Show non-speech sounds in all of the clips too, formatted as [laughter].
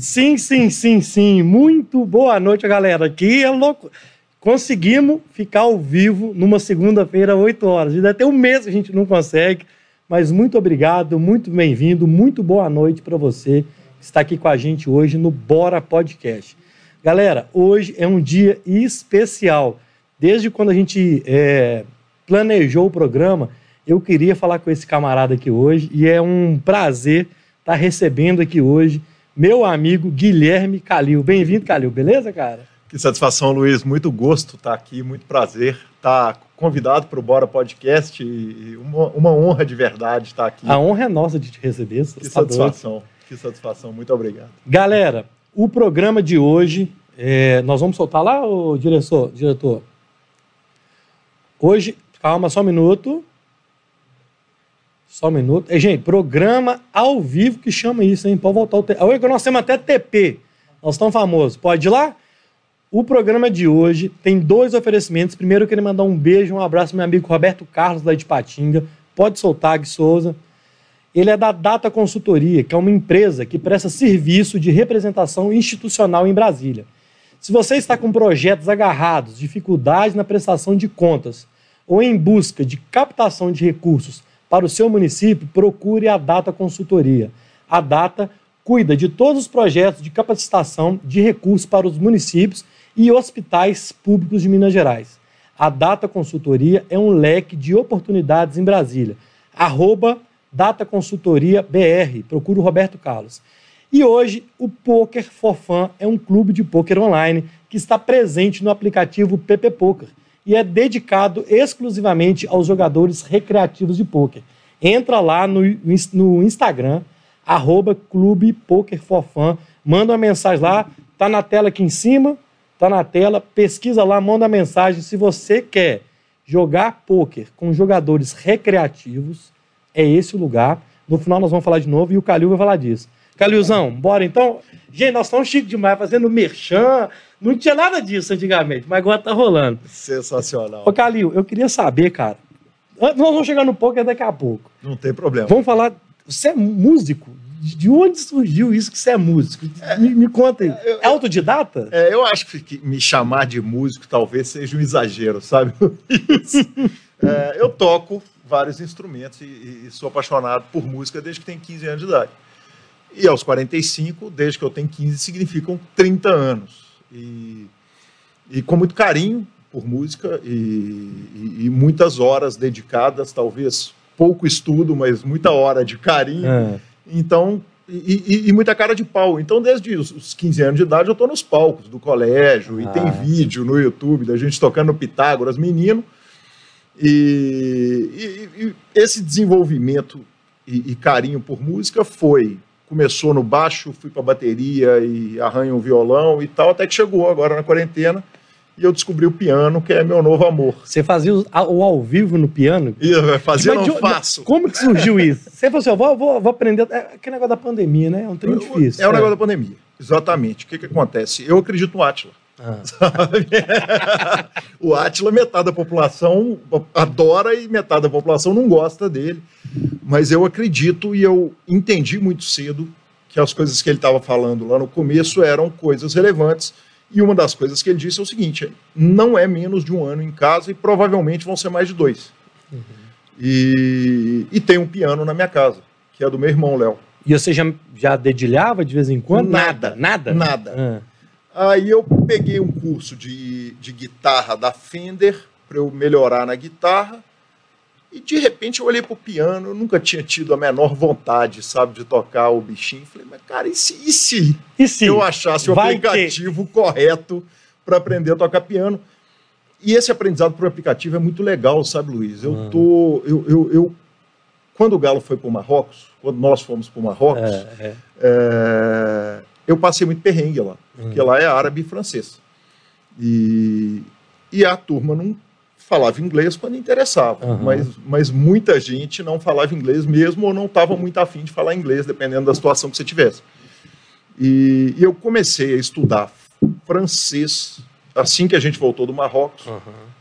Sim, sim, sim, sim. Muito boa noite, galera. Aqui é louco. Conseguimos ficar ao vivo numa segunda-feira, 8 horas. Ainda tem um mês que a gente não consegue. Mas muito obrigado, muito bem-vindo, muito boa noite para você que está aqui com a gente hoje no Bora Podcast. Galera, hoje é um dia especial. Desde quando a gente é, planejou o programa, eu queria falar com esse camarada aqui hoje e é um prazer estar recebendo aqui hoje meu amigo Guilherme Calil. Bem-vindo, Calil, beleza, cara? Que satisfação, Luiz. Muito gosto estar aqui, muito prazer estar convidado para o Bora Podcast e uma, uma, honra de verdade estar aqui. A honra é nossa de te receber. Que satisfação, que satisfação. Muito obrigado. Galera, o programa de hoje, é, nós vamos soltar lá, o diretor? diretor? Hoje, calma, só um minuto. Só um minuto. É, gente, programa ao vivo que chama isso, hein? Pode voltar o. Te... Hoje nós temos até TP. Nós estamos famosos. Pode ir lá? O programa de hoje tem dois oferecimentos. Primeiro, eu queria mandar um beijo, um abraço meu amigo Roberto Carlos, lá de Patinga. Pode soltar, Gui Souza. Ele é da Data Consultoria, que é uma empresa que presta serviço de representação institucional em Brasília. Se você está com projetos agarrados, dificuldades na prestação de contas ou em busca de captação de recursos para o seu município, procure a Data Consultoria. A Data cuida de todos os projetos de capacitação de recursos para os municípios e hospitais públicos de Minas Gerais. A Data Consultoria é um leque de oportunidades em Brasília. Arroba Data Consultoria BR, procura o Roberto Carlos. E hoje o Poker for é um clube de poker online que está presente no aplicativo PP Poker e é dedicado exclusivamente aos jogadores recreativos de poker. Entra lá no, no Instagram, arroba Clube Poker for Fun, manda uma mensagem lá, tá na tela aqui em cima, Tá na tela, pesquisa lá, manda mensagem. Se você quer jogar pôquer com jogadores recreativos, é esse o lugar. No final nós vamos falar de novo e o Calil vai falar disso. Calilzão, bora então? Gente, nós estamos chique demais fazendo merchan. Não tinha nada disso antigamente, mas agora tá rolando. Sensacional. Ô, Calil, eu queria saber, cara. Nós vamos chegar no poker daqui a pouco. Não tem problema. Vamos falar. Você é músico de onde surgiu isso que você é músico? Me, me conta aí. É, é autodidata? É, eu acho que me chamar de músico talvez seja um exagero, sabe? [laughs] é, eu toco vários instrumentos e, e, sou apaixonado por música desde que tenho 15 anos de idade. E aos 45, desde que eu tenho 15, significam 30 anos. E, e com muito carinho por música e, e, muitas horas dedicadas, talvez pouco estudo, mas muita hora de carinho. É então, e, e, e, muita cara de pau. Então, desde os 15 anos de idade, eu estou nos palcos do colégio, ah. e tem vídeo no YouTube da gente tocando Pitágoras, menino. E, e esse desenvolvimento e, carinho por música foi. Começou no baixo, fui para bateria e arranho um violão e tal, até que chegou agora na quarentena e eu descobri o piano, que é meu novo amor. Você fazia o, ao vivo no piano? Eu fazia, Mas, não faço. Como que surgiu isso? Você falou assim, eu vou, vou, vou aprender... É aquele negócio da pandemia, né? É um trem difícil. É o é. negócio da pandemia, exatamente. O que que acontece? Eu acredito no Átila. Ah. [laughs] o Átila, metade da população adora e metade da população não gosta dele. Mas eu acredito e eu entendi muito cedo que as coisas que ele estava falando lá no começo eram coisas relevantes e uma das coisas que ele disse é o seguinte: não é menos de um ano em casa e provavelmente vão ser mais de dois. Uhum. E, e tem um piano na minha casa, que é do meu irmão Léo. E você já, já dedilhava de vez em quando? Nada. Nada? Nada. Ah. Aí eu peguei um curso de, de guitarra da Fender para eu melhorar na guitarra e de repente eu olhei pro piano, eu nunca tinha tido a menor vontade, sabe, de tocar o bichinho. Falei, mas cara, e se, e se, e se? eu achasse o Vai aplicativo que... correto para aprender a tocar piano? E esse aprendizado por aplicativo é muito legal, sabe, Luiz? Eu uhum. tô. Eu, eu, eu, quando o Galo foi para o Marrocos, quando nós fomos para o Marrocos, é, é. É, eu passei muito perrengue lá, porque lá é árabe e francês. E, e a turma não falava inglês quando interessava, uhum. mas, mas muita gente não falava inglês mesmo ou não estava muito afim de falar inglês, dependendo da situação que você tivesse. E, e, eu comecei a estudar francês assim que a gente voltou do Marrocos, uhum.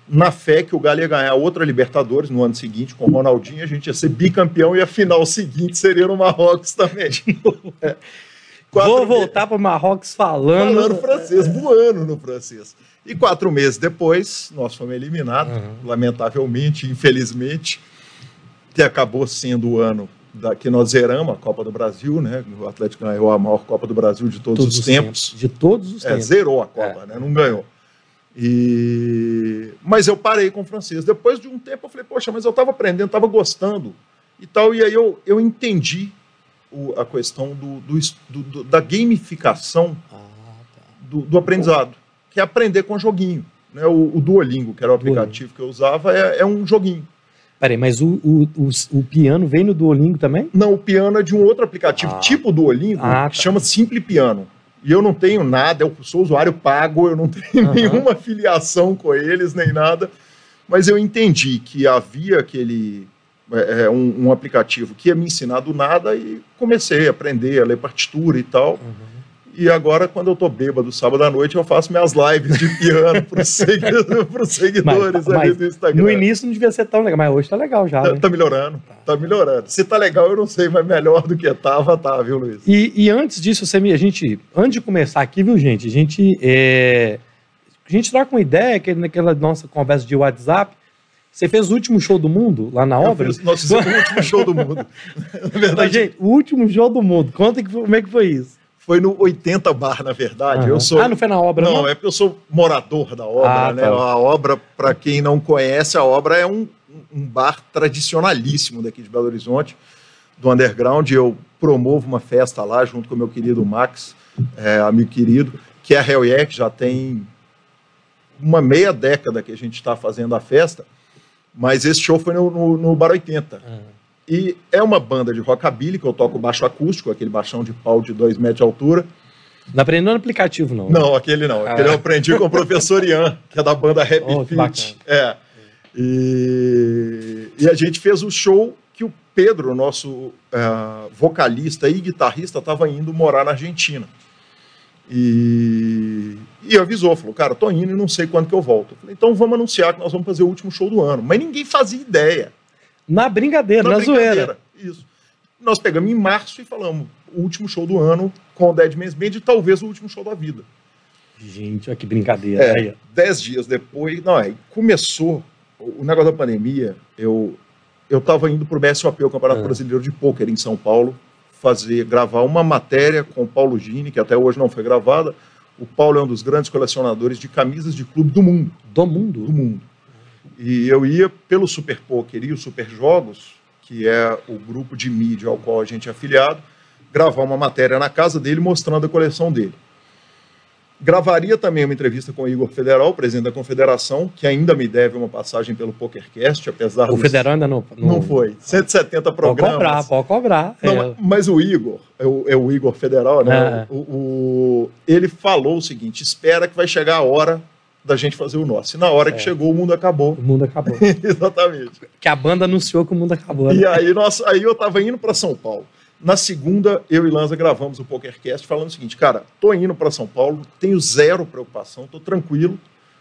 na fé que o Galo ia ganhar outra Libertadores no ano seguinte com o Ronaldinho, a gente ia ser bicampeão e a final seguinte seria no Marrocos também. [laughs] é. Vou voltar para Marrocos falando. Falando francês, [laughs] voando no francês. E quatro meses depois, nós fomos eliminados, uhum. lamentavelmente, infelizmente, que acabou sendo o ano da, que nós zeramos a Copa do Brasil, né? O Atlético ganhou a maior Copa do Brasil de todos, todos os, os tempos. tempos. De todos os é, tempos. Zerou a Copa, é. né? Não ganhou. E... Mas eu parei com o francês. Depois de um tempo eu falei, poxa, mas eu estava aprendendo, estava gostando e tal. E aí eu, eu entendi o, a questão do, do, do, da gamificação ah, tá. do, do, aprendizado, que é aprender com joguinho. Né? O, o Duolingo, que era o aplicativo Duolingo. que eu usava, é, é um joguinho. Peraí, mas o, o, o, o, piano vem no Duolingo também? Não, o piano é de um outro aplicativo, ah. tipo Duolingo, ah, que tá. chama Simple Piano. E eu não tenho nada, eu sou usuário pago, eu não [laughs] tenho uhum. nenhuma filiação com eles, nem nada. Mas eu entendi que havia aquele. É, é, um, um, aplicativo que ia me ensinar do nada e comecei a aprender a ler partitura e tal. Uhum. E agora, quando eu tô bêbado sábado à noite, eu faço minhas lives de piano para os [laughs] seguidores, seguidores mas, ali mas, do Instagram. No início não devia ser tão legal, mas hoje tá legal já. Tá, né? tá melhorando, tá melhorando. Se tá legal, eu não sei, mas melhor do que tava, tá, viu, Luiz? E, e antes disso, você me, a gente, antes de começar aqui, viu, gente, a gente, é, a gente troca uma ideia, que naquela nossa conversa de WhatsApp, você fez o último show do mundo lá na obra? Fiz, nós fizemos o [laughs] último show do mundo. [laughs] Na verdade. Mas, gente, o último show do mundo. Conta que, como é que foi isso. Foi no 80 Bar, na verdade. Uhum. Eu sou, ah, não foi na obra, não? Não, é porque eu sou morador da obra, ah, né? Tá. A obra, para quem não conhece, a obra é um, um bar tradicionalíssimo daqui de Belo Horizonte, do underground. Eu promovo uma festa lá junto com o meu querido Max, é, amigo querido, que é a Hell yeah, que já tem uma meia década que a gente está fazendo a festa, mas esse show foi no, no, no Bar 80. Uhum. E é uma banda de rockabilly, que eu toco baixo acústico, aquele baixão de pau de 2 metros de altura. Não aprendeu no aplicativo, não? Não, aquele não. Ah. Aquele eu aprendi com o professor Ian, que é da banda Happy oh, Fit. É. E... e a gente fez o show que o Pedro, nosso uh, vocalista e guitarrista, estava indo morar na Argentina. E... e avisou, falou, cara, tô indo e não sei quando que eu volto. Eu falei, então vamos anunciar que nós vamos fazer o último show do ano. Mas ninguém fazia ideia. Na brincadeira, na, na brincadeira. zoeira. Isso. Nós pegamos em março e falamos, o último show do ano com o Dead Man's Band e talvez o último show da vida. Gente, olha que brincadeira. É, dez dias depois, não, aí começou o negócio da pandemia, eu eu estava indo para o BSOP, o Campeonato é. Brasileiro de Pôquer, em São Paulo, fazer, gravar uma matéria com o Paulo Gini, que até hoje não foi gravada. O Paulo é um dos grandes colecionadores de camisas de clube do mundo. Do mundo? Do mundo. E eu ia pelo Super Poker e o Super Jogos, que é o grupo de mídia ao qual a gente é afiliado, gravar uma matéria na casa dele mostrando a coleção dele. Gravaria também uma entrevista com o Igor Federal, presidente da Confederação, que ainda me deve uma passagem pelo PokerCast, apesar O dos... Federal ainda não, não... Não foi. 170 programas. Pode cobrar, pode cobrar. Não, é. Mas o Igor, é o, é o Igor Federal, né? É. O, o, ele falou o seguinte, espera que vai chegar a hora da gente fazer o nosso. E na hora é. que chegou, o mundo acabou. O mundo acabou. [laughs] Exatamente. Que a banda anunciou que o mundo acabou. Né? E aí, nós, aí eu tava indo para São Paulo. Na segunda, eu e Lanza gravamos o PokerCast falando o seguinte, cara, tô indo para São Paulo, tenho zero preocupação, tô tranquilo,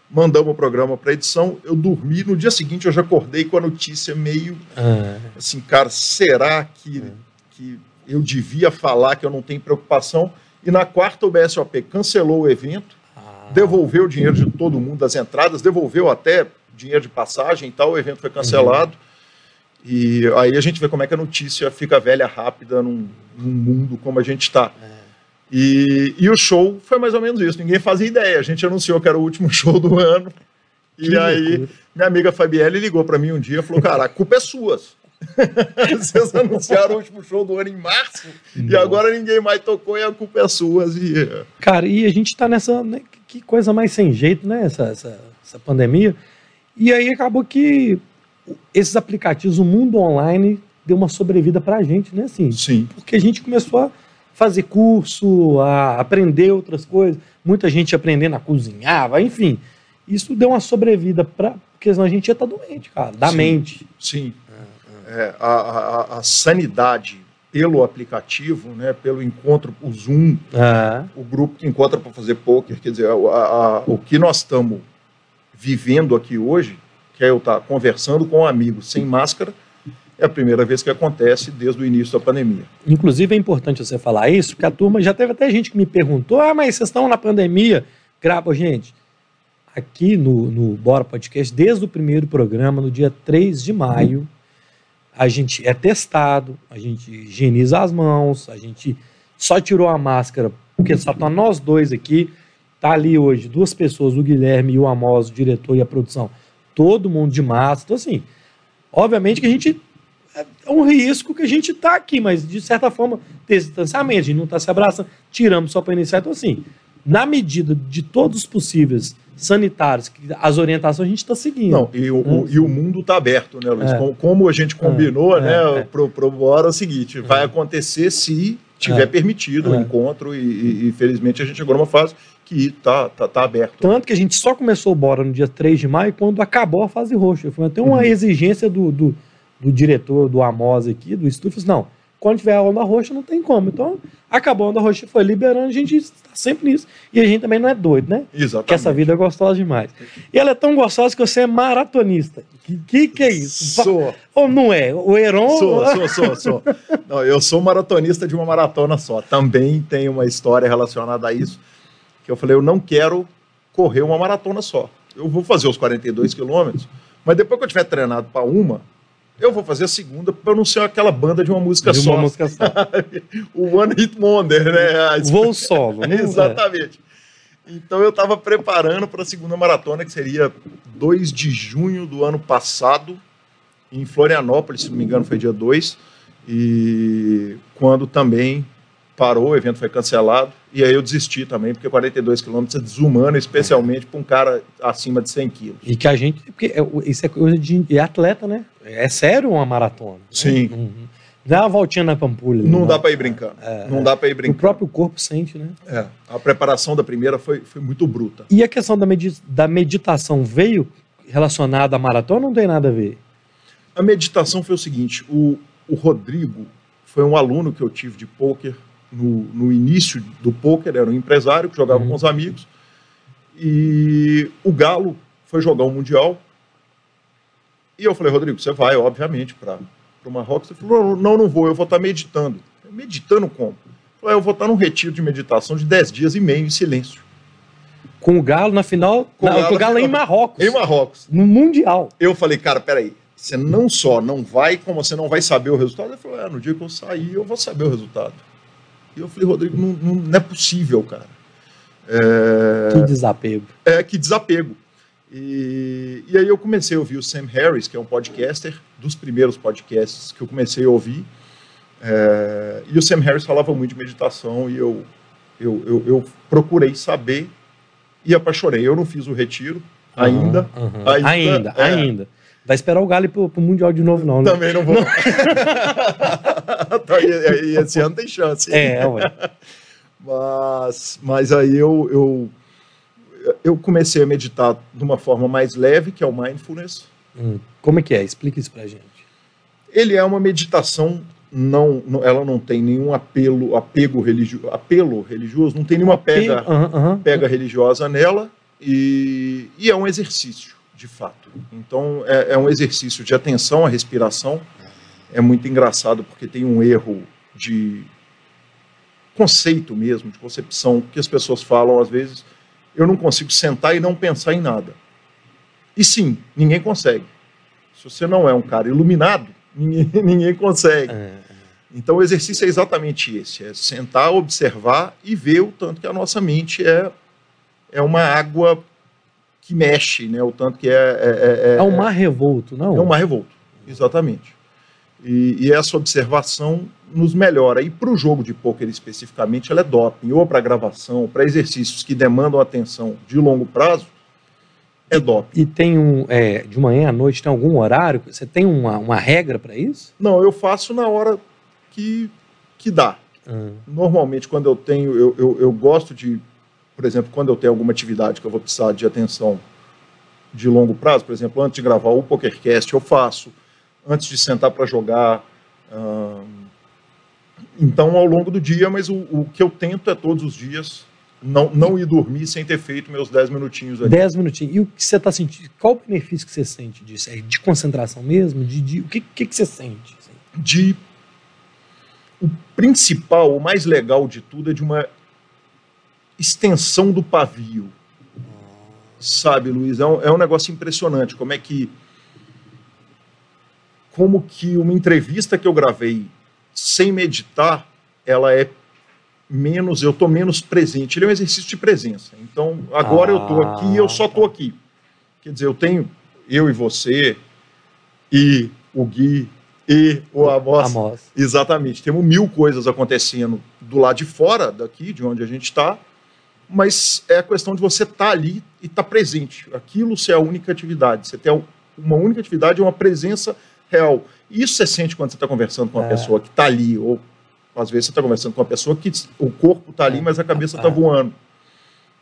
mandamos o programa para edição, eu dormi, no dia seguinte eu já acordei com a notícia meio ah. assim, cara, será que, ah. que eu devia falar que eu não tenho preocupação? E na quarta o BSOP cancelou o evento, devolveu o dinheiro de todo mundo das entradas, devolveu até dinheiro de passagem e tal, o evento foi cancelado. Uhum. E aí a gente vê como é que a notícia fica velha rápida num, num mundo como a gente está. É. E, e o show foi mais ou menos isso, ninguém fazia ideia. A gente anunciou que era o último [laughs] show do ano. E que aí loucura. minha amiga Fabielle ligou para mim um dia e falou: Cara, a culpa é sua. [laughs] Vocês anunciaram o último show do ano em março Não. e agora ninguém mais tocou e a culpa é sua. E... Cara, e a gente tá nessa. Né, que coisa mais sem jeito, né? Essa, essa, essa pandemia. E aí acabou que esses aplicativos, o mundo online, deu uma sobrevida para a gente, né? Assim, Sim. Porque a gente começou a fazer curso, a aprender outras coisas, muita gente aprendendo a cozinhar, enfim. Isso deu uma sobrevida para. Porque senão a gente ia estar tá doente, cara, da sim, mente. Sim. É, a, a, a sanidade pelo aplicativo, né, pelo encontro, o Zoom, o grupo que encontra para fazer poker, quer dizer, a, o que nós estamos vivendo aqui hoje, que é eu estar tá conversando com um amigo sem máscara É a primeira vez que acontece desde o início da pandemia. Inclusive é importante você falar isso, porque a turma já teve até gente que me perguntou: ah, mas vocês estão na pandemia? Grava, gente. Aqui no, no Bora Podcast, desde o primeiro programa, no dia 3 de maio, a gente é testado, a gente higieniza as mãos, a gente só tirou a máscara, porque só tá nós dois aqui. Tá ali hoje duas pessoas, o Guilherme e o Amos, o diretor e a produção, todo mundo de máscara. Então, assim, obviamente que a gente é um risco que a gente está aqui, mas de certa forma, ter distanciamento, a gente não está se abraçando, tiramos só para iniciar. Então, assim, na medida de todos os possíveis sanitários, as orientações a gente está seguindo. Não, e o, o, e o mundo está aberto, né, Luiz? É. Como, como, a gente combinou, é, né, é. pro, pro Bora é o seguinte, vai acontecer se tiver é. permitido o é. encontro e, e, e, felizmente a gente chegou numa fase que está tá, tá aberto. Tanto que a gente só começou o Bora no dia 3 de maio, quando acabou a fase roxa. Foi até uma uhum. exigência do, do do diretor do Amos aqui, do Estufos, não. Quando tiver a onda roxa, não tem como. Então, acabou a onda roxa, foi liberando, a gente está sempre nisso. E a gente também não é doido, né? Exatamente. Que essa vida é gostosa demais. E ela é tão gostosa que você é maratonista. Que que, que é isso? Sou. Ou não é? O Heron... Sou, sou, sou, sou. não, eu sou maratonista de uma maratona só. Também tem uma história relacionada a isso, que eu falei, eu não quero correr uma maratona só. Eu vou fazer os 42 quilômetros, mas depois que eu tiver treinado para uma, eu vou fazer a segunda para não ser aquela banda de uma música de só. Uma música só. [laughs] o One Hit Wonder, né? Voo solo. [laughs] Né? Exatamente. Então eu estava preparando para a segunda maratona, que seria 2 de junho do ano passado, em Florianópolis, se não me engano, foi dia 2. E quando também parou, o evento foi cancelado, e aí eu desisti também, porque 42 quilômetros é desumano, especialmente para um cara acima de 100 quilos. E que a gente, porque é, isso é coisa de é atleta, né? É sério uma maratona. Né? Sim. Né? Dá uma voltinha na Pampulha. Não, dá para ir brincando. É, não dá para ir brincando. O próprio corpo sente, né? É. A preparação da primeira foi, foi muito bruta. E a questão da, medita da meditação veio relacionada à maratona ou não tem nada a ver? A meditação foi o seguinte: o, o Rodrigo foi um aluno que eu tive de pôquer no, no início do pôquer, era um empresário que jogava uhum. com os amigos. E o Galo foi jogar um Mundial. E eu falei, Rodrigo, você vai, obviamente, para o Marrocos. Ele falou, não, não vou, eu vou estar tá meditando. Meditando como? Eu, falei, eu vou estar tá num retiro de meditação de 10 dias e meio em silêncio. Com o Galo na final, com, na, o Galo, o Galo em Marrocos. Em Marrocos. No Mundial. Eu falei, cara, peraí, você não só não vai, como você não vai saber o resultado. Ele falou, é, no dia que eu sair, eu vou saber o resultado. E eu falei, Rodrigo, não, não, não é possível, cara. É... Que desapego. É, que desapego. E, e aí eu comecei a ouvir o Sam Harris, que é um podcaster, dos primeiros podcasts que eu comecei a ouvir. É, e o Sam Harris falava muito de meditação e eu, eu, eu, eu procurei saber e apaixonei. Eu não fiz o retiro ainda. Uhum, uhum. Ainda, ainda. É, ainda. Vai esperar o Galo pro, pro Mundial de novo, não, né? Também não vou. Não. [laughs] [laughs] Tá, e, e, esse ano tem chance. É, ué. [laughs] Mas, mas aí eu, eu, eu comecei a meditar de uma forma mais leve, que é o mindfulness. Hum, como é que é? Explica isso pra gente. Ele é uma meditação não, ela não tem nenhum apelo, apego religioso, apelo religioso, não tem nenhuma pega, pega religiosa nela e, e é um exercício de fato. Então, é, é um exercício de atenção à respiração. É muito engraçado porque tem um erro de conceito mesmo, de concepção, que as pessoas falam às vezes. Eu não consigo sentar e não pensar em nada. E sim, ninguém consegue. Se você não é um cara iluminado, [laughs] ninguém, ninguém consegue. É, é. Então o exercício é exatamente esse: é sentar, observar e ver o tanto que a nossa mente é, é uma água que mexe, né? O tanto que é. É, é, é um mar revolto, não? É um mar revolto, exatamente. E, e essa observação nos melhora. E para o jogo de pôquer especificamente, ela é doping, ou para gravação, para exercícios que demandam atenção de longo prazo, é doping. E tem um. É, de manhã à noite, tem algum horário? Você tem uma, uma regra para isso? Não, eu faço na hora que, que dá. Hum. Normalmente, quando eu tenho. Eu, eu, eu gosto de por exemplo, quando eu tenho alguma atividade que eu vou precisar de atenção de longo prazo, por exemplo, antes de gravar o PokerCast, eu faço, antes de sentar para jogar. Então, ao longo do dia, mas o, o, que eu tento é todos os dias não, não ir dormir sem ter feito meus 10 minutinhos ali. 10 minutinhos. E o que você está sentindo? Qual o benefício que você sente disso? É de concentração mesmo? De, de, o que, que, que você sente? Assim? De. O principal, o mais legal de tudo é de uma extensão do pavio. Sabe, Luiz? É um, é um negócio impressionante. Como é que. Como que uma entrevista que eu gravei sem meditar, ela é menos, eu estou menos presente. Ele é um exercício de presença. Então, agora ah, eu estou aqui e eu só estou aqui. Quer dizer, eu tenho eu e você, e o Gui, e o Amos. Amos. Exatamente. Temos mil coisas acontecendo do lado de fora daqui, de onde a gente está, mas é a questão de você estar tá ali e estar tá presente. Aquilo ser a única atividade. Você tem uma única atividade, uma presença real. Isso você sente quando você está conversando com uma é. pessoa que está ali, ou às vezes você está conversando com uma pessoa que o corpo está ali, é. mas a cabeça está é. voando.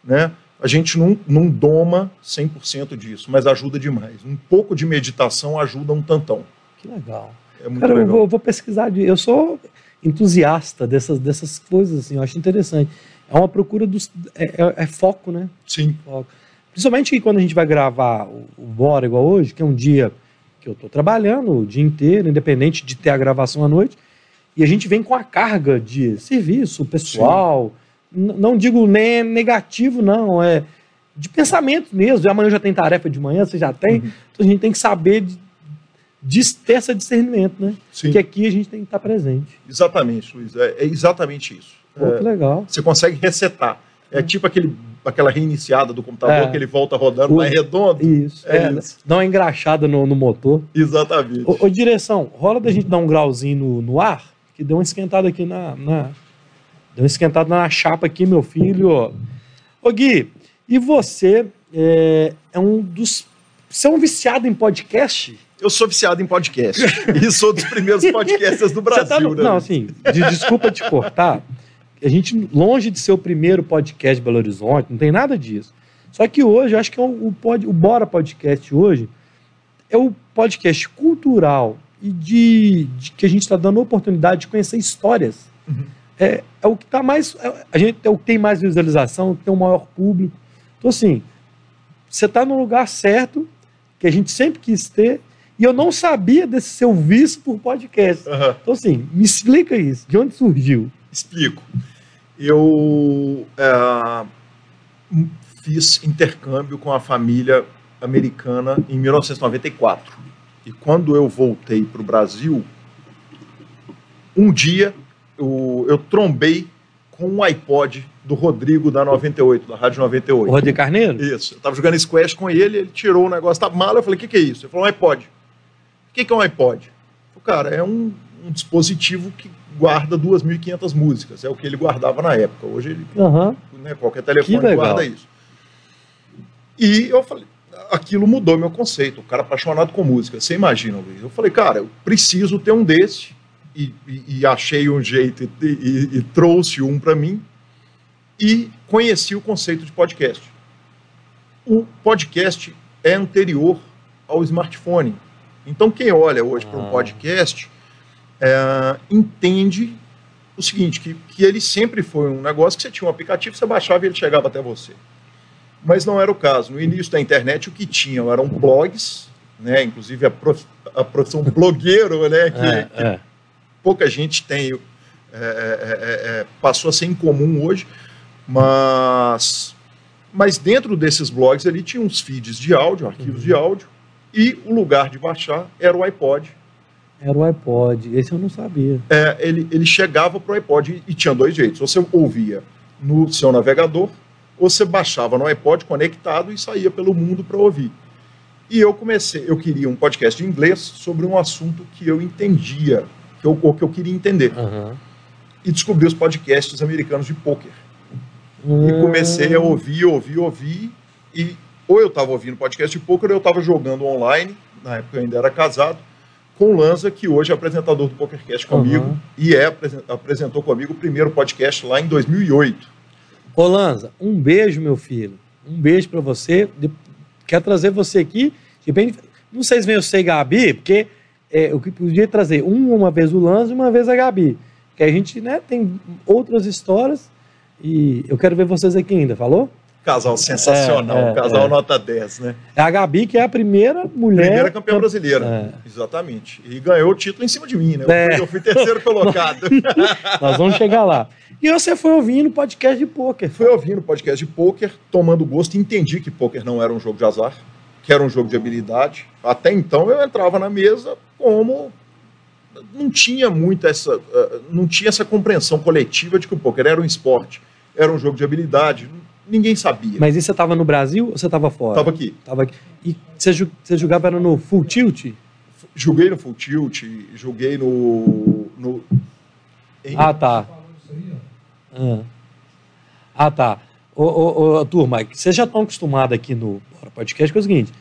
Né? A gente não, não doma 100% disso, mas ajuda demais. Um pouco de meditação ajuda um tantão. Que legal. É muito Cara, legal. Eu vou, vou pesquisar. Eu sou entusiasta dessas, dessas coisas, assim, eu acho interessante. É uma procura dos. É, é, é foco, né? Sim. Foco. Principalmente quando a gente vai gravar o, o Bora igual hoje, que é um dia que eu estou trabalhando o dia inteiro, independente de ter a gravação à noite, e a gente vem com a carga de serviço pessoal, não digo nem negativo, não, é de pensamento mesmo. Amanhã já tem tarefa de manhã, você já tem, uhum. então a gente tem que saber de, de ter esse discernimento, né? Sim. Que aqui a gente tem que estar presente. Exatamente, Luiz, é, é exatamente isso. Pô, é, que legal. Você consegue resetar. É uhum. tipo aquele, aquela reiniciada do computador é. que ele volta rodando, o, vai redondo. Isso. É, é isso. Dá uma engraxada no, no motor. Exatamente. Ô, ô, direção, rola da gente dar um grauzinho no, no ar? que deu uma esquentada aqui na, na. Deu uma esquentada na chapa aqui, meu filho. Ô Gui, e você é, é um dos. Você é um viciado em podcast? Eu sou viciado em podcast. [laughs] e sou dos primeiros podcasts do Brasil. Tá no, né? Não, assim, de, desculpa te cortar. A gente, longe de ser o primeiro podcast Belo Horizonte, não tem nada disso. Só que hoje, eu acho que é o, o, pod, o Bora Podcast hoje é o podcast cultural e de, de que a gente está dando oportunidade de conhecer histórias. Uhum. É, é o que está mais. É, a gente é o que tem mais visualização, que tem o maior público. Então, assim, você está no lugar certo, que a gente sempre quis ter, e eu não sabia desse seu vício por podcast. Uhum. Então, assim, me explica isso. De onde surgiu? Explico. Eu é, fiz intercâmbio com a família americana em 1994. E quando eu voltei para o Brasil, um dia eu, eu trombei com um iPod do Rodrigo da 98, da Rádio 98. O Rodrigo Carneiro? Isso. Eu estava jogando Squash com ele, ele tirou o negócio da mala, eu falei, o que, que é isso? Ele falou, um iPod. O que, que é um iPod? Eu falei, cara, é um, um dispositivo que guarda 2.500 músicas, é o que ele guardava na época. Hoje ele, uhum. né, qualquer telefone guarda isso. E eu falei, aquilo mudou meu conceito. O cara apaixonado com música. Você imagina, Luiz? Eu falei, cara, eu preciso ter um desse. E, e, e achei um jeito e, e trouxe um para mim. E conheci o conceito de podcast. O podcast é anterior ao smartphone. Então, quem olha hoje ah. para um podcast é, entende o seguinte: que, que ele sempre foi um negócio que você tinha um aplicativo, você baixava e ele chegava até você mas não era o caso. No início da internet, o que tinham eram blogs, né? inclusive a, prof, a profissão blogueiro, né? que, é, que é. pouca gente tem, é, é, passou a ser incomum hoje, mas, mas dentro desses blogs ali tinha uns feeds de áudio, arquivos uhum. de áudio, e o lugar de baixar era o iPod. Era o iPod, esse eu não sabia. É, ele, ele chegava para o iPod e, e tinha dois jeitos. Você ouvia no seu navegador ou você baixava no iPod conectado e saía pelo mundo para ouvir. E eu comecei, eu queria um podcast em inglês sobre um assunto que eu entendia, que eu, ou que eu queria entender. Uhum. E descobri os podcasts americanos de poker. Uhum. E hum. comecei a ouvir, ouvir, ouvir. E ou eu estava ouvindo podcast de poker, ou eu estava jogando online, na época eu ainda era casado, com o Lanza, que hoje é apresentador do PokerCast comigo, uhum. e é, apresentou comigo o primeiro podcast lá em 2008. Ô Lanza, um beijo, meu filho. Um beijo para você. Quero trazer você aqui. De repente, não sei se vem você e Gabi, porque é, eu podia trazer um uma vez o Lanza e uma vez a Gabi. Que a gente né, tem outras histórias. E eu quero ver vocês aqui ainda, falou? Casal sensacional, é, é, casal é. nota 10, né? É a Gabi, que é a primeira mulher. Primeira campeã brasileira. É. Exatamente. E ganhou o título em cima de mim, né? Eu, é. fui, eu fui terceiro [laughs] colocado. Nós vamos chegar lá. E você foi ouvindo podcast de pôquer. Fui ouvindo podcast de pôquer, tomando gosto e entendi que pôquer não era um jogo de azar, que era um jogo de habilidade. Até então eu entrava na mesa como não tinha muito essa eh, não tinha essa compreensão coletiva de que o pôquer era um esporte, era um jogo de habilidade ninguém sabia. Mas isso você estava no Brasil ou você estava fora? Estava aqui. Tava aqui. E você, você jogava no Full Tilt? Joguei no Full Tilt, joguei no... no... Ah, tá. Ah, ah tá. Ô, ô, ô, turma, vocês já estão acostumados aqui no podcast com é o seguinte,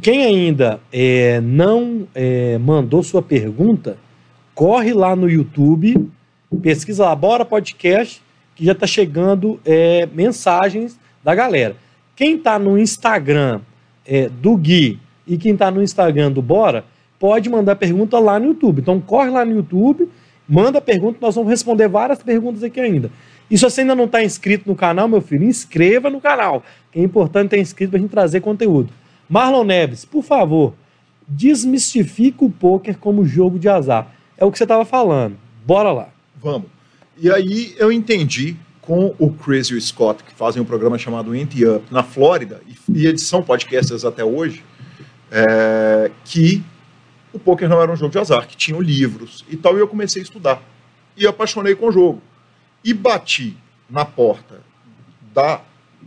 quem ainda é, não é, mandou sua pergunta, corre lá no YouTube, pesquisa lá, Bora Podcast, que já está chegando é, mensagens da galera. Quem está no Instagram é, do Gui e quem está no Instagram do Bora, pode mandar pergunta lá no YouTube. Então corre lá no YouTube, manda pergunta, nós vamos responder várias perguntas aqui ainda. E se você ainda não está inscrito no canal, meu filho, inscreva no canal. É importante ter inscrito para a gente trazer conteúdo. Marlon Neves, por favor, desmistifica o poker como jogo de azar. É o que você estava falando. Bora lá. Vamos. E aí eu entendi com o Chris e o Scott, que fazem um programa chamado Ante Up na Flórida, e eles são podcasters até hoje, é, que o poker não era um jogo de azar, que tinham livros e tal, e eu comecei a estudar. E apaixonei com o jogo. E bati na porta da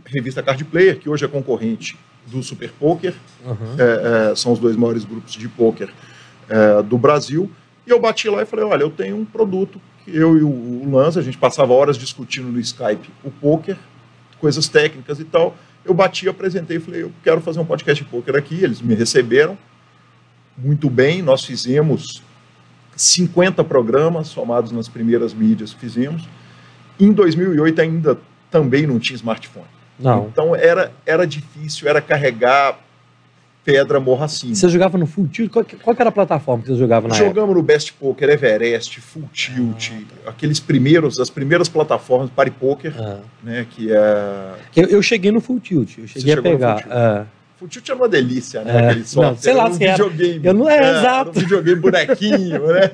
revista Card Player, que hoje é concorrente do Super Poker, uhum. é, é, são os dois maiores grupos de poker é, do Brasil, e eu bati lá e falei, olha, eu tenho um produto eu e o Lanza, a gente passava horas discutindo no Skype o poker, coisas técnicas e tal. Eu bati, apresentei e falei, eu quero fazer um podcast de poker aqui. Eles me receberam muito bem. Nós fizemos 50 programas somados nas primeiras mídias que fizemos. Em 2008 ainda também não tinha smartphone. Não. Então era, era difícil, era carregar pedra morra assim. Você jogava no Full Tilt? Qual, qual era a plataforma que você jogava na Jogamos época? no Best Poker, Everest, Full Tilt, ah. aqueles primeiros, as primeiras plataformas para poker, ah. né, que é... Eu, eu, cheguei no Full Tilt, eu cheguei a pegar. Ah. Full Tilt era uma delícia, né? É. Aquele software. Não, sei lá era um se videogame. Eu não é, é exato. Era um videogame bonequinho, né?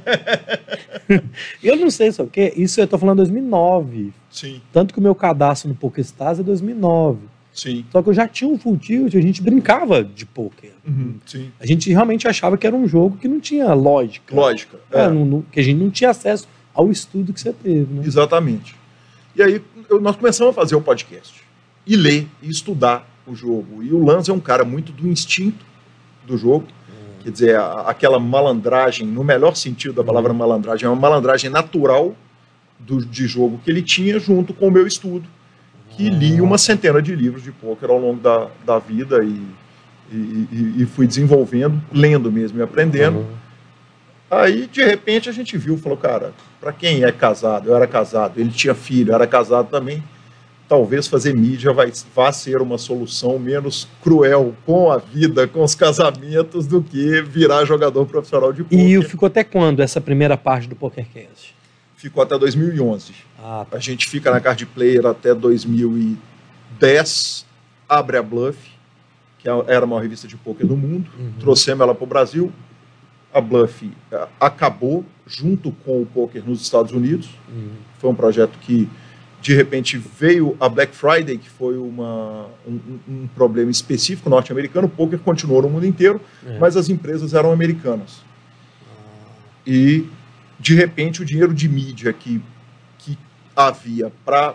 [laughs] eu não sei só o que. Isso eu tô falando 2009. Sim. Tanto que o meu cadastro no PokerStars é 2009. Sim. Só que eu já tinha um full tilt, a gente brincava de poker. Uhum, sim. A gente realmente achava que era um jogo que não tinha lógica. Lógica. É. É, não, não, que a gente não tinha acesso ao estudo que você teve. Né? Exatamente. E aí eu, nós começamos a fazer o podcast. E ler, e estudar o jogo. E o Lanz é um cara muito do instinto do jogo. Uhum. Quer dizer, a, aquela malandragem, no melhor sentido da palavra uhum. malandragem, é uma malandragem natural do, de jogo que ele tinha junto com o meu estudo que li uma centena de livros de pôquer ao longo da, da vida e, e, e, fui desenvolvendo, lendo mesmo e aprendendo. Uhum. Aí, de repente, a gente viu, falou, cara, para quem é casado, eu era casado, ele tinha filho, eu era casado também, talvez fazer mídia vai, vá ser uma solução menos cruel com a vida, com os casamentos, do que virar jogador profissional de pôquer. E ficou até quando essa primeira parte do PokerCast? Ficou até 2011. Ah, tá. A gente fica na Card Player até 2010, abre a Bluff, que é, era a maior revista de poker do mundo, uhum. trouxemos ela para o Brasil. A Bluff eh, acabou junto com o poker nos Estados Unidos. Uhum. Foi um projeto que, de repente, veio a Black Friday, que foi uma, um, um problema específico norte-americano. O poker continuou no mundo inteiro, é. mas as empresas eram americanas. Ah. E de repente o dinheiro de mídia que, que havia para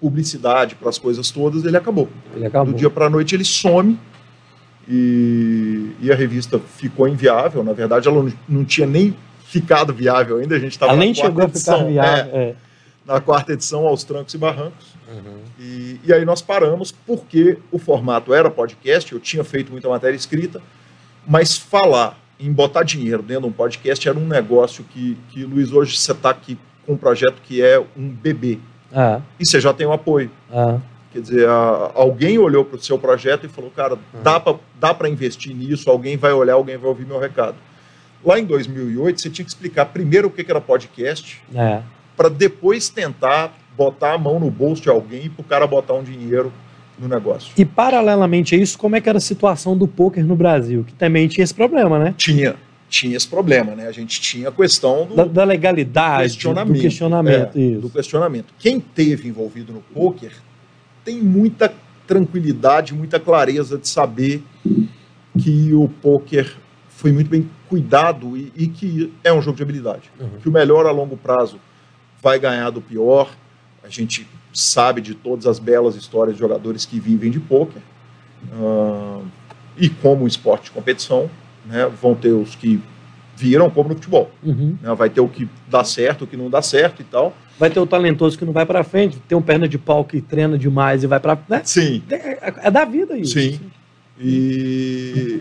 publicidade, para as coisas todas, ele acabou. Ele acabou. Do dia para a noite ele some e, e, a revista ficou inviável. Na verdade, ela não, não tinha nem ficado viável ainda. A gente estava na quarta chegou edição, a ficar viável. É, é. Na quarta edição, aos trancos e barrancos. Uhum. E, e aí nós paramos porque o formato era podcast. Eu tinha feito muita matéria escrita, mas falar em botar dinheiro dentro de um podcast era um negócio que, que Luiz, hoje você está aqui com um projeto que é um bebê. Ah. E você já tem o um apoio. Ah. Quer dizer, a, alguém olhou para o seu projeto e falou, cara, ah. dá para dá investir nisso, alguém vai olhar, alguém vai ouvir meu recado. Lá em 2008, você tinha que explicar primeiro o que era podcast, é. para depois tentar botar a mão no bolso de alguém para o cara botar um dinheiro no negócio. E paralelamente a isso, como é que era a situação do poker no Brasil? Que também tinha esse problema, né? Tinha, tinha esse problema, né? A gente tinha a questão do, da, da legalidade, questionamento, do questionamento. É, do questionamento. Quem teve envolvido no poker tem muita tranquilidade, muita clareza de saber que o poker foi muito bem cuidado e, e que é um jogo de habilidade. Uhum. Que o melhor a longo prazo vai ganhar do pior. A gente sabe de todas as belas histórias de jogadores que vivem de pôquer. Uh, e como esporte de competição, né, vão ter os que viram como no futebol. Uhum. Né, vai ter o que dá certo, o que não dá certo e tal. Vai ter o talentoso que não vai para frente, tem um perna de pau que treina demais e vai para. Né? Sim. É, é, da vida isso. Sim. E,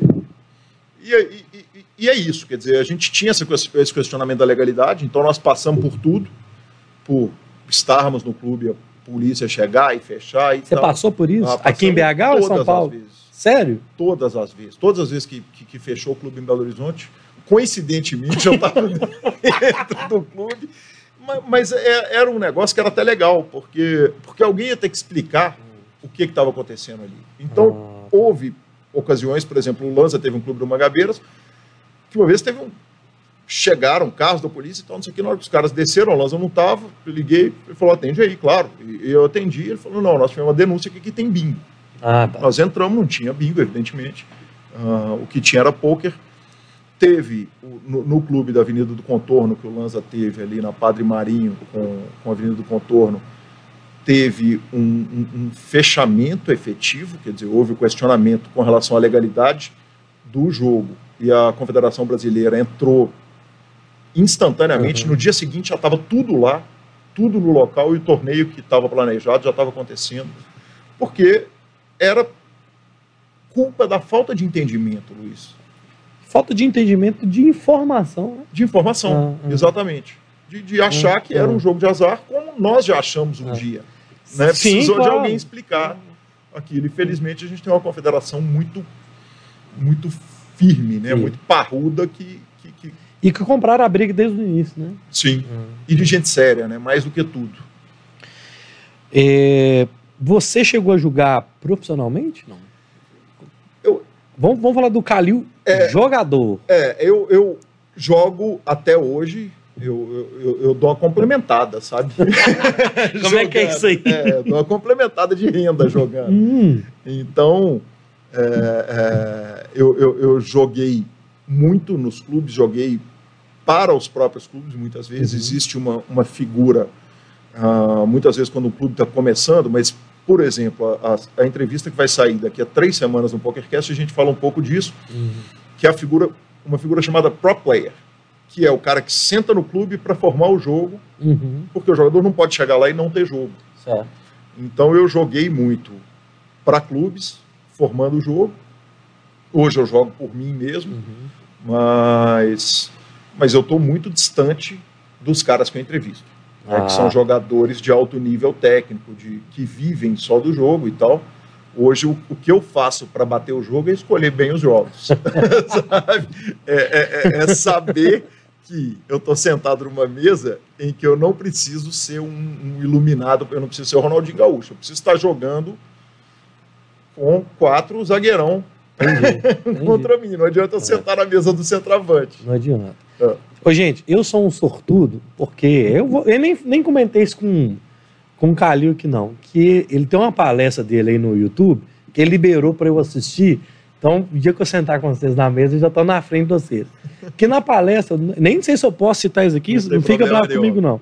e, e, e, é isso, quer dizer, a gente tinha esse questionamento da legalidade, então nós passamos por tudo, por estarmos no clube, a polícia chegar e fechar. E Você tal. passou por isso? Ah, Aqui em BH ou em São Paulo? Sério? Todas as vezes. Todas as vezes que, que, que fechou o clube em Belo Horizonte, coincidentemente eu estava [laughs] dentro do clube. Mas, mas é, era um negócio que era até legal, porque, porque alguém ia ter que explicar o que estava acontecendo ali. Então, ah. houve ocasiões, por exemplo, o Lanza teve um clube do Mangabeiras, que uma vez teve um. Chegaram carros da polícia e tal, não sei o que, na hora que os caras desceram, o Lanza não estava, eu liguei, ele falou, atende aí, claro. E eu atendi, ele falou, não, nós tivemos uma denúncia aqui que tem bingo. Ah, tá. Nós entramos, não tinha bingo, evidentemente. Uh, o que tinha era pôquer. Teve no, no, clube da Avenida do Contorno, que o Lanza teve ali na Padre Marinho, com, com a Avenida do Contorno, teve um, um, um, fechamento efetivo, quer dizer, houve o questionamento com relação à legalidade do jogo e a Confederação Brasileira entrou instantaneamente. Uhum. No dia seguinte já estava tudo lá, tudo no local e o torneio que estava planejado já estava acontecendo, porque era culpa da falta de entendimento, Luiz. Falta de entendimento de informação. Né? De informação, ah, exatamente. De, de achar que era um jogo de azar, como nós já achamos um dia. Né? Precisou Sim, claro. de alguém explicar aquilo. E felizmente a gente tem uma confederação muito, muito firme, né? muito parruda que, E que compraram a briga desde o início, né? Sim. Hum. E de gente séria, né? Mais do que tudo. É, você chegou a jogar profissionalmente? Não. Eu, vamos, vamos falar do Calil é, jogador. É, eu, eu jogo até hoje eu, eu, eu, dou uma complementada, sabe? [laughs] Como é que é isso aí? É, dou uma complementada de renda jogando. Hum. Então, é, é, eu, eu, eu, joguei muito nos clubes, joguei para os próprios clubes, muitas vezes. Uhum. Existe uma, uma figura, uh, muitas vezes quando o clube está começando, mas, por exemplo, a, a, entrevista que vai sair daqui a três semanas no PokerCast, a gente fala um pouco disso, uhum. que é a figura, uma figura chamada Pro Player que é o cara que senta no clube para formar o jogo, uhum. porque o jogador não pode chegar lá e não ter jogo. Certo. Então eu joguei muito para clubes, formando o jogo. Hoje eu jogo por mim mesmo, uhum. mas, mas eu estou muito distante dos caras que eu entrevisto. Ah. Né, que são ah. jogadores de alto nível técnico, de, que vivem só do jogo e tal. Hoje, o, o que eu faço para bater o jogo é escolher bem os jogos. [laughs] é, é, é, é saber que eu estou sentado numa mesa em que eu não preciso ser um, um, iluminado, eu não preciso ser o Ronaldinho Gaúcho, eu preciso estar jogando com quatro zagueirão entendi, [laughs] entendi. contra mim. Não adianta eu é. sentar na mesa do centroavante. Não adianta. É. Ô, gente, eu sou um sortudo, porque eu, vou, eu nem, nem comentei isso com, com o Calil aqui não, que ele tem uma palestra dele aí no YouTube que ele liberou para eu assistir. Então, o dia que eu sentar com vocês na mesa, eu já estou na frente de vocês. Que na palestra, nem sei se eu posso citar isso aqui, não, não fica bravo comigo, não.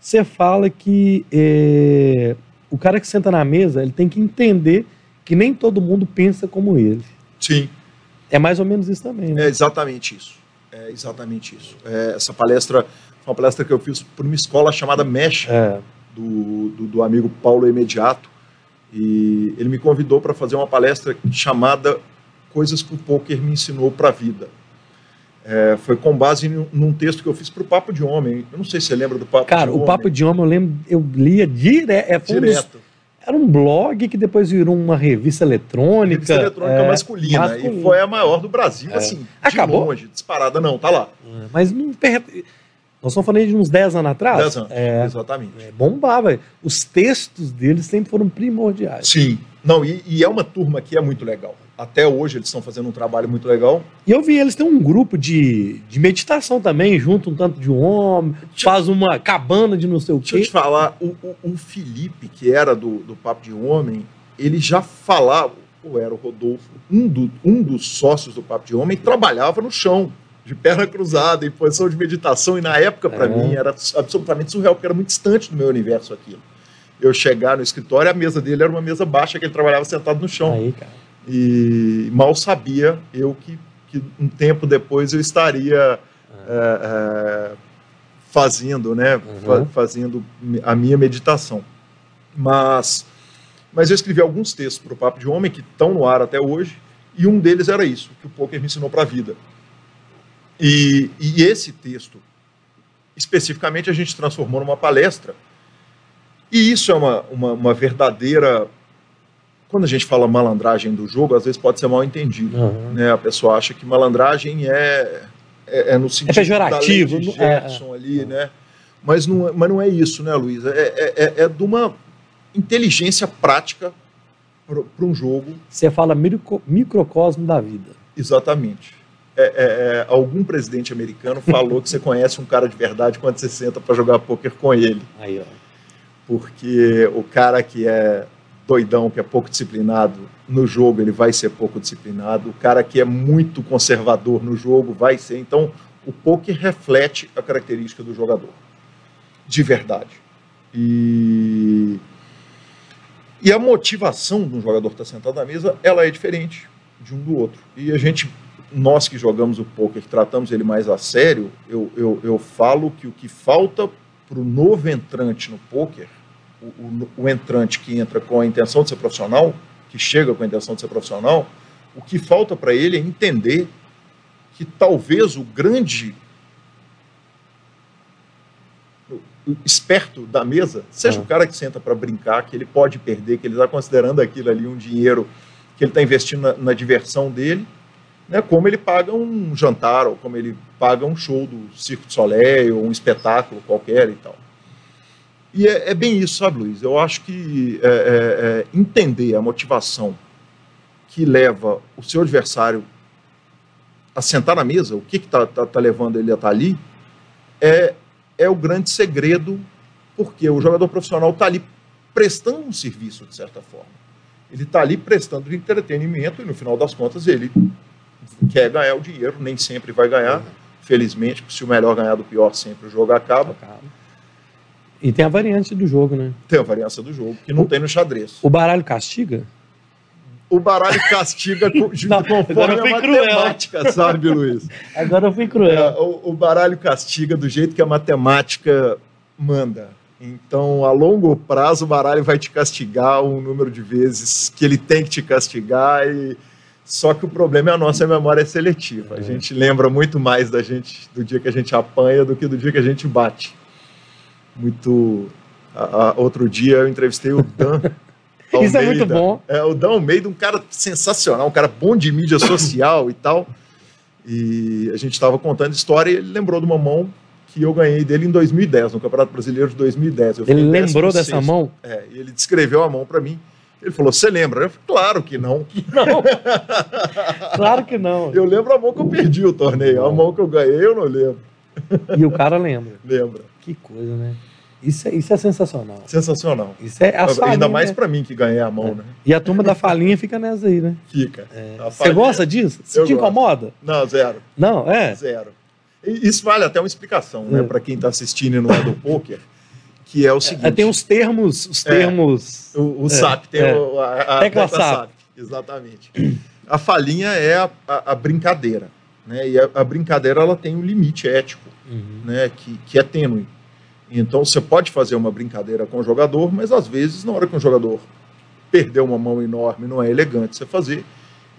Você fala que é, o cara que senta na mesa, ele tem que entender que nem todo mundo pensa como ele. Sim. É mais ou menos isso também, né? É exatamente isso. É exatamente isso. É, essa palestra foi uma palestra que eu fiz por uma escola chamada Mesh, é. do, do, do amigo Paulo Imediato. E ele me convidou para fazer uma palestra chamada Coisas que o Poker me ensinou para a vida. É, foi com base em, num texto que eu fiz para o Papo de Homem. Eu não sei se você lembra do Papo Cara, de Homem. Cara, o Papo de Homem eu lembro, eu lia dire... é, direto. Dos... Era um blog que depois virou uma revista eletrônica. Revista eletrônica é, masculina, masculina, E foi a maior do Brasil, é. assim. Acabou? Longe, disparada, não, tá lá. É, mas não. Nós estamos falando de uns 10 anos atrás? 10 anos, é, exatamente. É, bombava. Os textos deles sempre foram primordiais. Sim. Não, e, e, é uma turma que é muito legal. Até hoje eles estão fazendo um trabalho muito legal. E eu vi, eles têm um grupo de, de meditação também, junto um tanto de um homem, faz uma cabana de não sei o quê. Deixa eu te falar, o, o, o Felipe, que era do, do Papo de Homem, ele já falava, ou era o Rodolfo, um, do, um dos sócios do Papo de Homem, trabalhava no chão de perna cruzada, em posição de meditação, e na época, para é. mim, era absolutamente surreal, porque era muito distante do meu universo aquilo. Eu chegar no escritório, a mesa dele era uma mesa baixa, que ele trabalhava sentado no chão. Aí, cara. E mal sabia eu que, que um tempo depois eu estaria é. É, é fazendo, né, uhum. fazendo a minha meditação. Mas, mas eu escrevi alguns textos para o Papo de Homem que estão no ar até hoje, e um deles era isso, que o poker me ensinou para a vida. E, e esse texto, especificamente, a gente transformou numa palestra. E isso é uma, uma, uma, verdadeira. Quando a gente fala malandragem do jogo, às vezes pode ser mal entendido. Uhum. Né? A pessoa acha que malandragem é, é, é no sentido é pejorativo, da de Gerson é, ali, né? Mas não, é, mas não é isso, né, Luiz? É, é, é, é de uma inteligência prática para um jogo. Você fala micro, microcosmo da vida. Exatamente é, é, é, algum presidente americano falou que você [laughs] conhece um cara de verdade quando você senta para jogar poker com ele. Aí, ó. Porque o cara que é doidão, que é pouco disciplinado no jogo, ele vai ser pouco disciplinado. O cara que é muito conservador no jogo vai ser. Então, o poker reflete a característica do jogador, de verdade. E e a motivação de um jogador que está sentado na mesa, ela é diferente de um do outro. E a gente nós que jogamos o poker, tratamos ele mais a sério, eu, eu, eu falo que o que falta para o novo entrante no poker, o, o, o, entrante que entra com a intenção de ser profissional, que chega com a intenção de ser profissional, o que falta para ele é entender que talvez o grande esperto da mesa seja o cara que senta para brincar, que ele pode perder, que ele está considerando aquilo ali um dinheiro que ele está investindo na, na diversão dele né, como ele paga um jantar, ou como ele paga um show do Circo de Soleil, ou um espetáculo qualquer e tal. E é, é bem isso, sabe, Luiz? Eu acho que é, é, é entender a motivação que leva o seu adversário a sentar na mesa, o que está tá, tá levando ele a estar tá ali, é, é o grande segredo, porque o jogador profissional está ali prestando um serviço, de certa forma. Ele está ali prestando entretenimento e, no final das contas, ele quer ganhar o dinheiro, nem sempre vai ganhar, uhum. felizmente, se o melhor ganhar do pior, sempre o jogo acaba. acaba. E tem a variante do jogo, né? Tem a variância do jogo, que não o, tem no xadrez. O baralho castiga? O baralho castiga [laughs] não, conforme a matemática, cruel. sabe, Luiz? [laughs] Agora eu fui cruel. É, o, o baralho castiga do jeito que a matemática manda. Então, a longo prazo, o baralho vai te castigar um número de vezes que ele tem que te castigar e só que o problema é a nossa memória seletiva. A é. gente lembra muito mais da gente do dia que a gente apanha do que do dia que a gente bate. Muito. A, a, outro dia eu entrevistei o Dan. Almeida. [laughs] Isso é muito bom. É, o Dan Almeida, um cara sensacional, um cara bom de mídia [coughs] social e tal. E a gente estava contando história e ele lembrou de uma mão que eu ganhei dele em 2010, no Campeonato Brasileiro de 2010. ele lembrou dessa mão? É, e ele descreveu a mão para mim. Ele falou: Você lembra? Eu falei, claro que não. Não. [laughs] claro que não. Eu lembro a mão que eu perdi o torneio. A mão que eu ganhei, eu não lembro. [laughs] E o cara lembra. Lembra. Que coisa, né? Isso é, isso é sensacional. Sensacional. Isso é a Ainda mais para mim que ganhei a mão, é. né? E a turma da falinha fica nessa aí, né? Fica. É. Você gosta disso? Você te incomoda? Não, zero. Não, é? Zero. Isso vale até uma explicação, né? É. Para quem está assistindo e não é do poker que é o é, seguinte. É, tem os termos. Os é, termos é, o, o SAP, tem é. o, a, a tecla SAP. SAP. Exatamente. A falinha é a, a, a brincadeira. Né? E a, brincadeira ela tem um limite ético, uhum. né? que, que é tênue. Então você pode fazer uma brincadeira com o jogador, mas às vezes, na hora que um jogador perdeu uma mão enorme, não é elegante você fazer.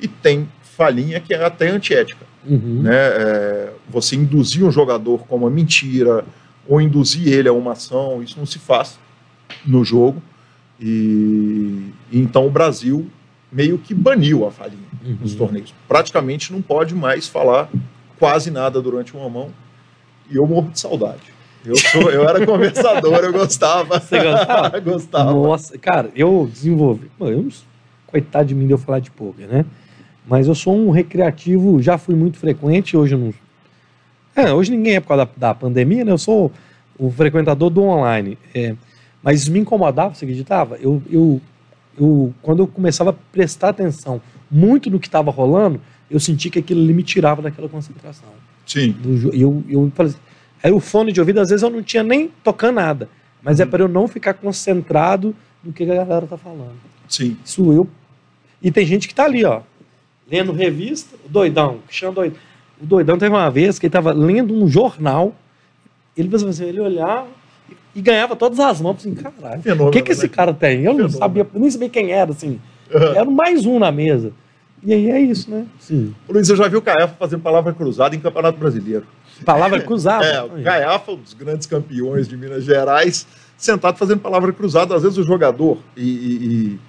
E tem falinha que é até antiética. Uhum. Né? É, você induzir um jogador com uma mentira, ou induzir ele a uma ação, isso não se faz no jogo. E então o Brasil meio que baniu a falinha uhum. nos torneios. Praticamente não pode mais falar quase nada durante uma mão. E eu morro de saudade. Eu, sou, eu era conversador, eu gostava. Você gostava? [laughs] gostava. Nossa, cara, eu desenvolvi. Eu, coitado de mim de eu falar de poker, né? Mas eu sou um recreativo, já fui muito frequente, hoje eu não. É, hoje ninguém é por causa da, da pandemia, né? Eu sou o frequentador do online. É, mas me incomodava, você acreditava? Eu, eu, eu, quando eu começava a prestar atenção muito no que estava rolando, eu senti que aquilo ali me tirava daquela concentração. Sim. Do, eu, eu falei Aí o fone de ouvido, às vezes, eu não tinha nem tocando nada. Mas é uhum. é para eu não ficar concentrado no que a galera tá falando. Sim. Isso eu. E tem gente que tá ali, ó, lendo revista, o doidão, Cristiano doidão. O doidão teve uma vez que ele tava lendo um jornal, ele assim, ele olhava e ganhava todas as mãos, assim, caralho, o que que esse né? cara tem? Eu Fenômeno. não sabia, nem sabia quem era, assim. Uhum. Era mais um na mesa. E aí é isso, né? Sim. Luiz, eu já vi o Caefa fazendo palavra cruzada em Campeonato Brasileiro. Palavra cruzada. É, o Caiafa, um dos grandes campeões de Minas Gerais, sentado fazendo palavra cruzada. Às vezes o jogador, e, e, e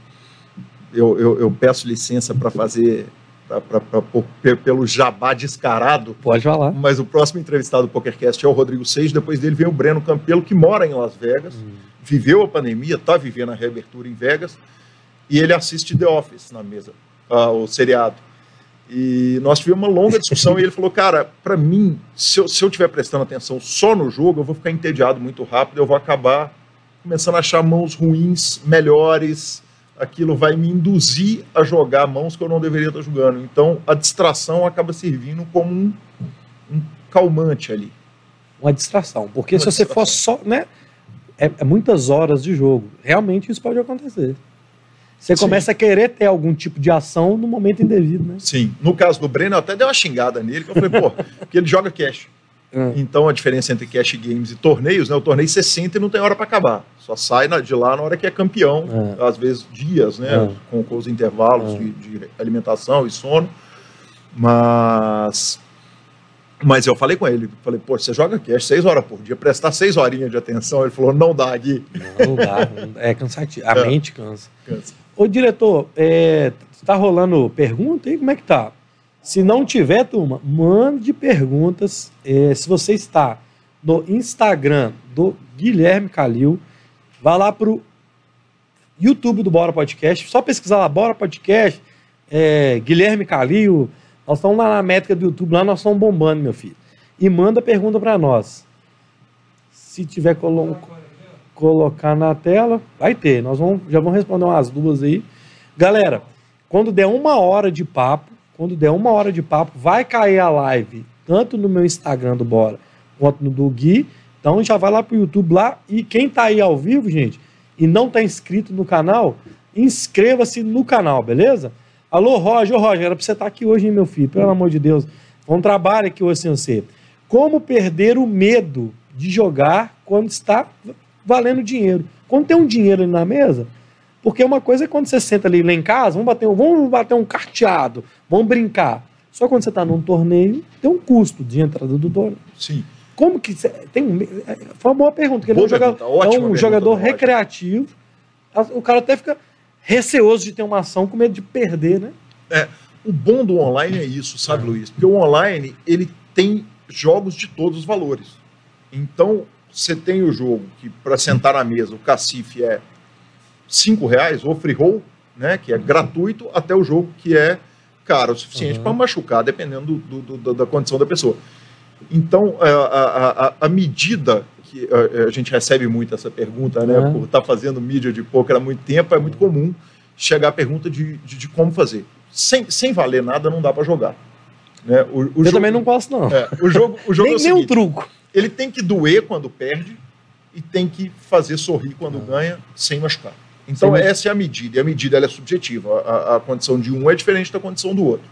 eu, eu, eu, peço licença para fazer, pra, pra, pra, pelo jabá descarado. Pode falar. Mas o próximo entrevistado do PokerCast é o Rodrigo Seis, depois dele vem o Breno Campelo, que mora em Las Vegas, hum. viveu a pandemia, está vivendo a reabertura em Vegas, e ele assiste The Office na mesa, uh, o seriado. E nós tivemos uma longa discussão e ele falou, cara, para mim, se eu, se eu tiver prestando atenção só no jogo, eu vou ficar entediado muito rápido, eu vou acabar começando a achar mãos ruins, melhores, aquilo vai me induzir a jogar mãos que eu não deveria estar jogando. Então, a distração acaba servindo como um, um calmante ali. Uma distração, porque uma se distração. você for só, né, é, é muitas horas de jogo. Realmente isso pode acontecer. Você Sim. começa a querer ter algum tipo de ação no momento indevido, né? Sim. No caso do Breno, eu até dei uma xingada nele, que eu falei, pô, [laughs] porque ele joga cash. É. Então a diferença entre cash games e torneios, né? O torneio 60 e não tem hora para acabar. Só sai de lá na hora que é campeão, é. às vezes dias, né? É. Com, com, os intervalos de, de, alimentação e sono. Mas. Mas eu falei com ele, falei, pô, você joga cash seis horas por dia, prestar seis horinhas de atenção. Ele falou, não dá aqui. Não, não dá, é cansativo. A mente cansa. Cansa. Ô, diretor, é, tá rolando pergunta aí? Como é que tá? Se não tiver, turma, mande perguntas. É, se você está no Instagram do Guilherme Calil, vá lá pro YouTube do Bora Podcast, só pesquisar lá, Bora Podcast, é, Guilherme Calil, nós estamos lá na métrica do YouTube, lá nós estamos bombando, meu filho. E manda pergunta para nós. Se tiver colocado colocar na tela, vai ter. Nós vamos, já vamos responder umas duas aí. Galera, quando der uma hora de papo, quando der uma hora de papo, vai cair a live, tanto no meu Instagram do Bora, quanto no do Gui. Então já vai lá pro YouTube lá. E quem tá aí ao vivo, gente, e não tá inscrito no canal, inscreva-se no canal, beleza? Alô, Roger, ô Roger, era pra você estar tá aqui hoje, hein, meu filho? Pelo amor de Deus. Um trabalho aqui hoje sem você. Como perder o medo de jogar quando está valendo dinheiro. Quando tem um dinheiro ali na mesa, porque uma coisa é quando você senta ali lá em casa, vamos bater, vamos bater um carteado, vamos brincar. Só quando você está num torneio, tem um custo de entrada do torneio. Sim. Como que você, tem um, foi uma boa pergunta, porque ele é um, jogador, é um jogador recreativo. O cara até fica receoso de ter uma ação com medo de perder, né? É, o bom do online é isso, sabe, é. Luiz? Porque o online, ele tem jogos de todos os valores. Então, você tem o jogo que para sentar na mesa o cacife é cinco reais ou free roll, né, que é gratuito, até o jogo que é caro o suficiente uhum. para machucar, dependendo do, do, do, da condição da pessoa. Então, a, a, a, a medida que a, a, gente recebe muito essa pergunta, né, uhum. por estar tá fazendo mídia de poker há muito tempo, é muito comum chegar a pergunta de, de, de como fazer. Sem, sem valer nada, não dá para jogar. Né? O, o Eu jogo, também não posso, não. É, o jogo, o jogo nem, [laughs] é o seguinte, nem um truco ele tem que doer quando perde e tem que fazer sorrir quando ah. ganha, sem machucar. Então, Sim. essa é a medida, e a medida ela é subjetiva. A, a, condição de um é diferente da condição do outro.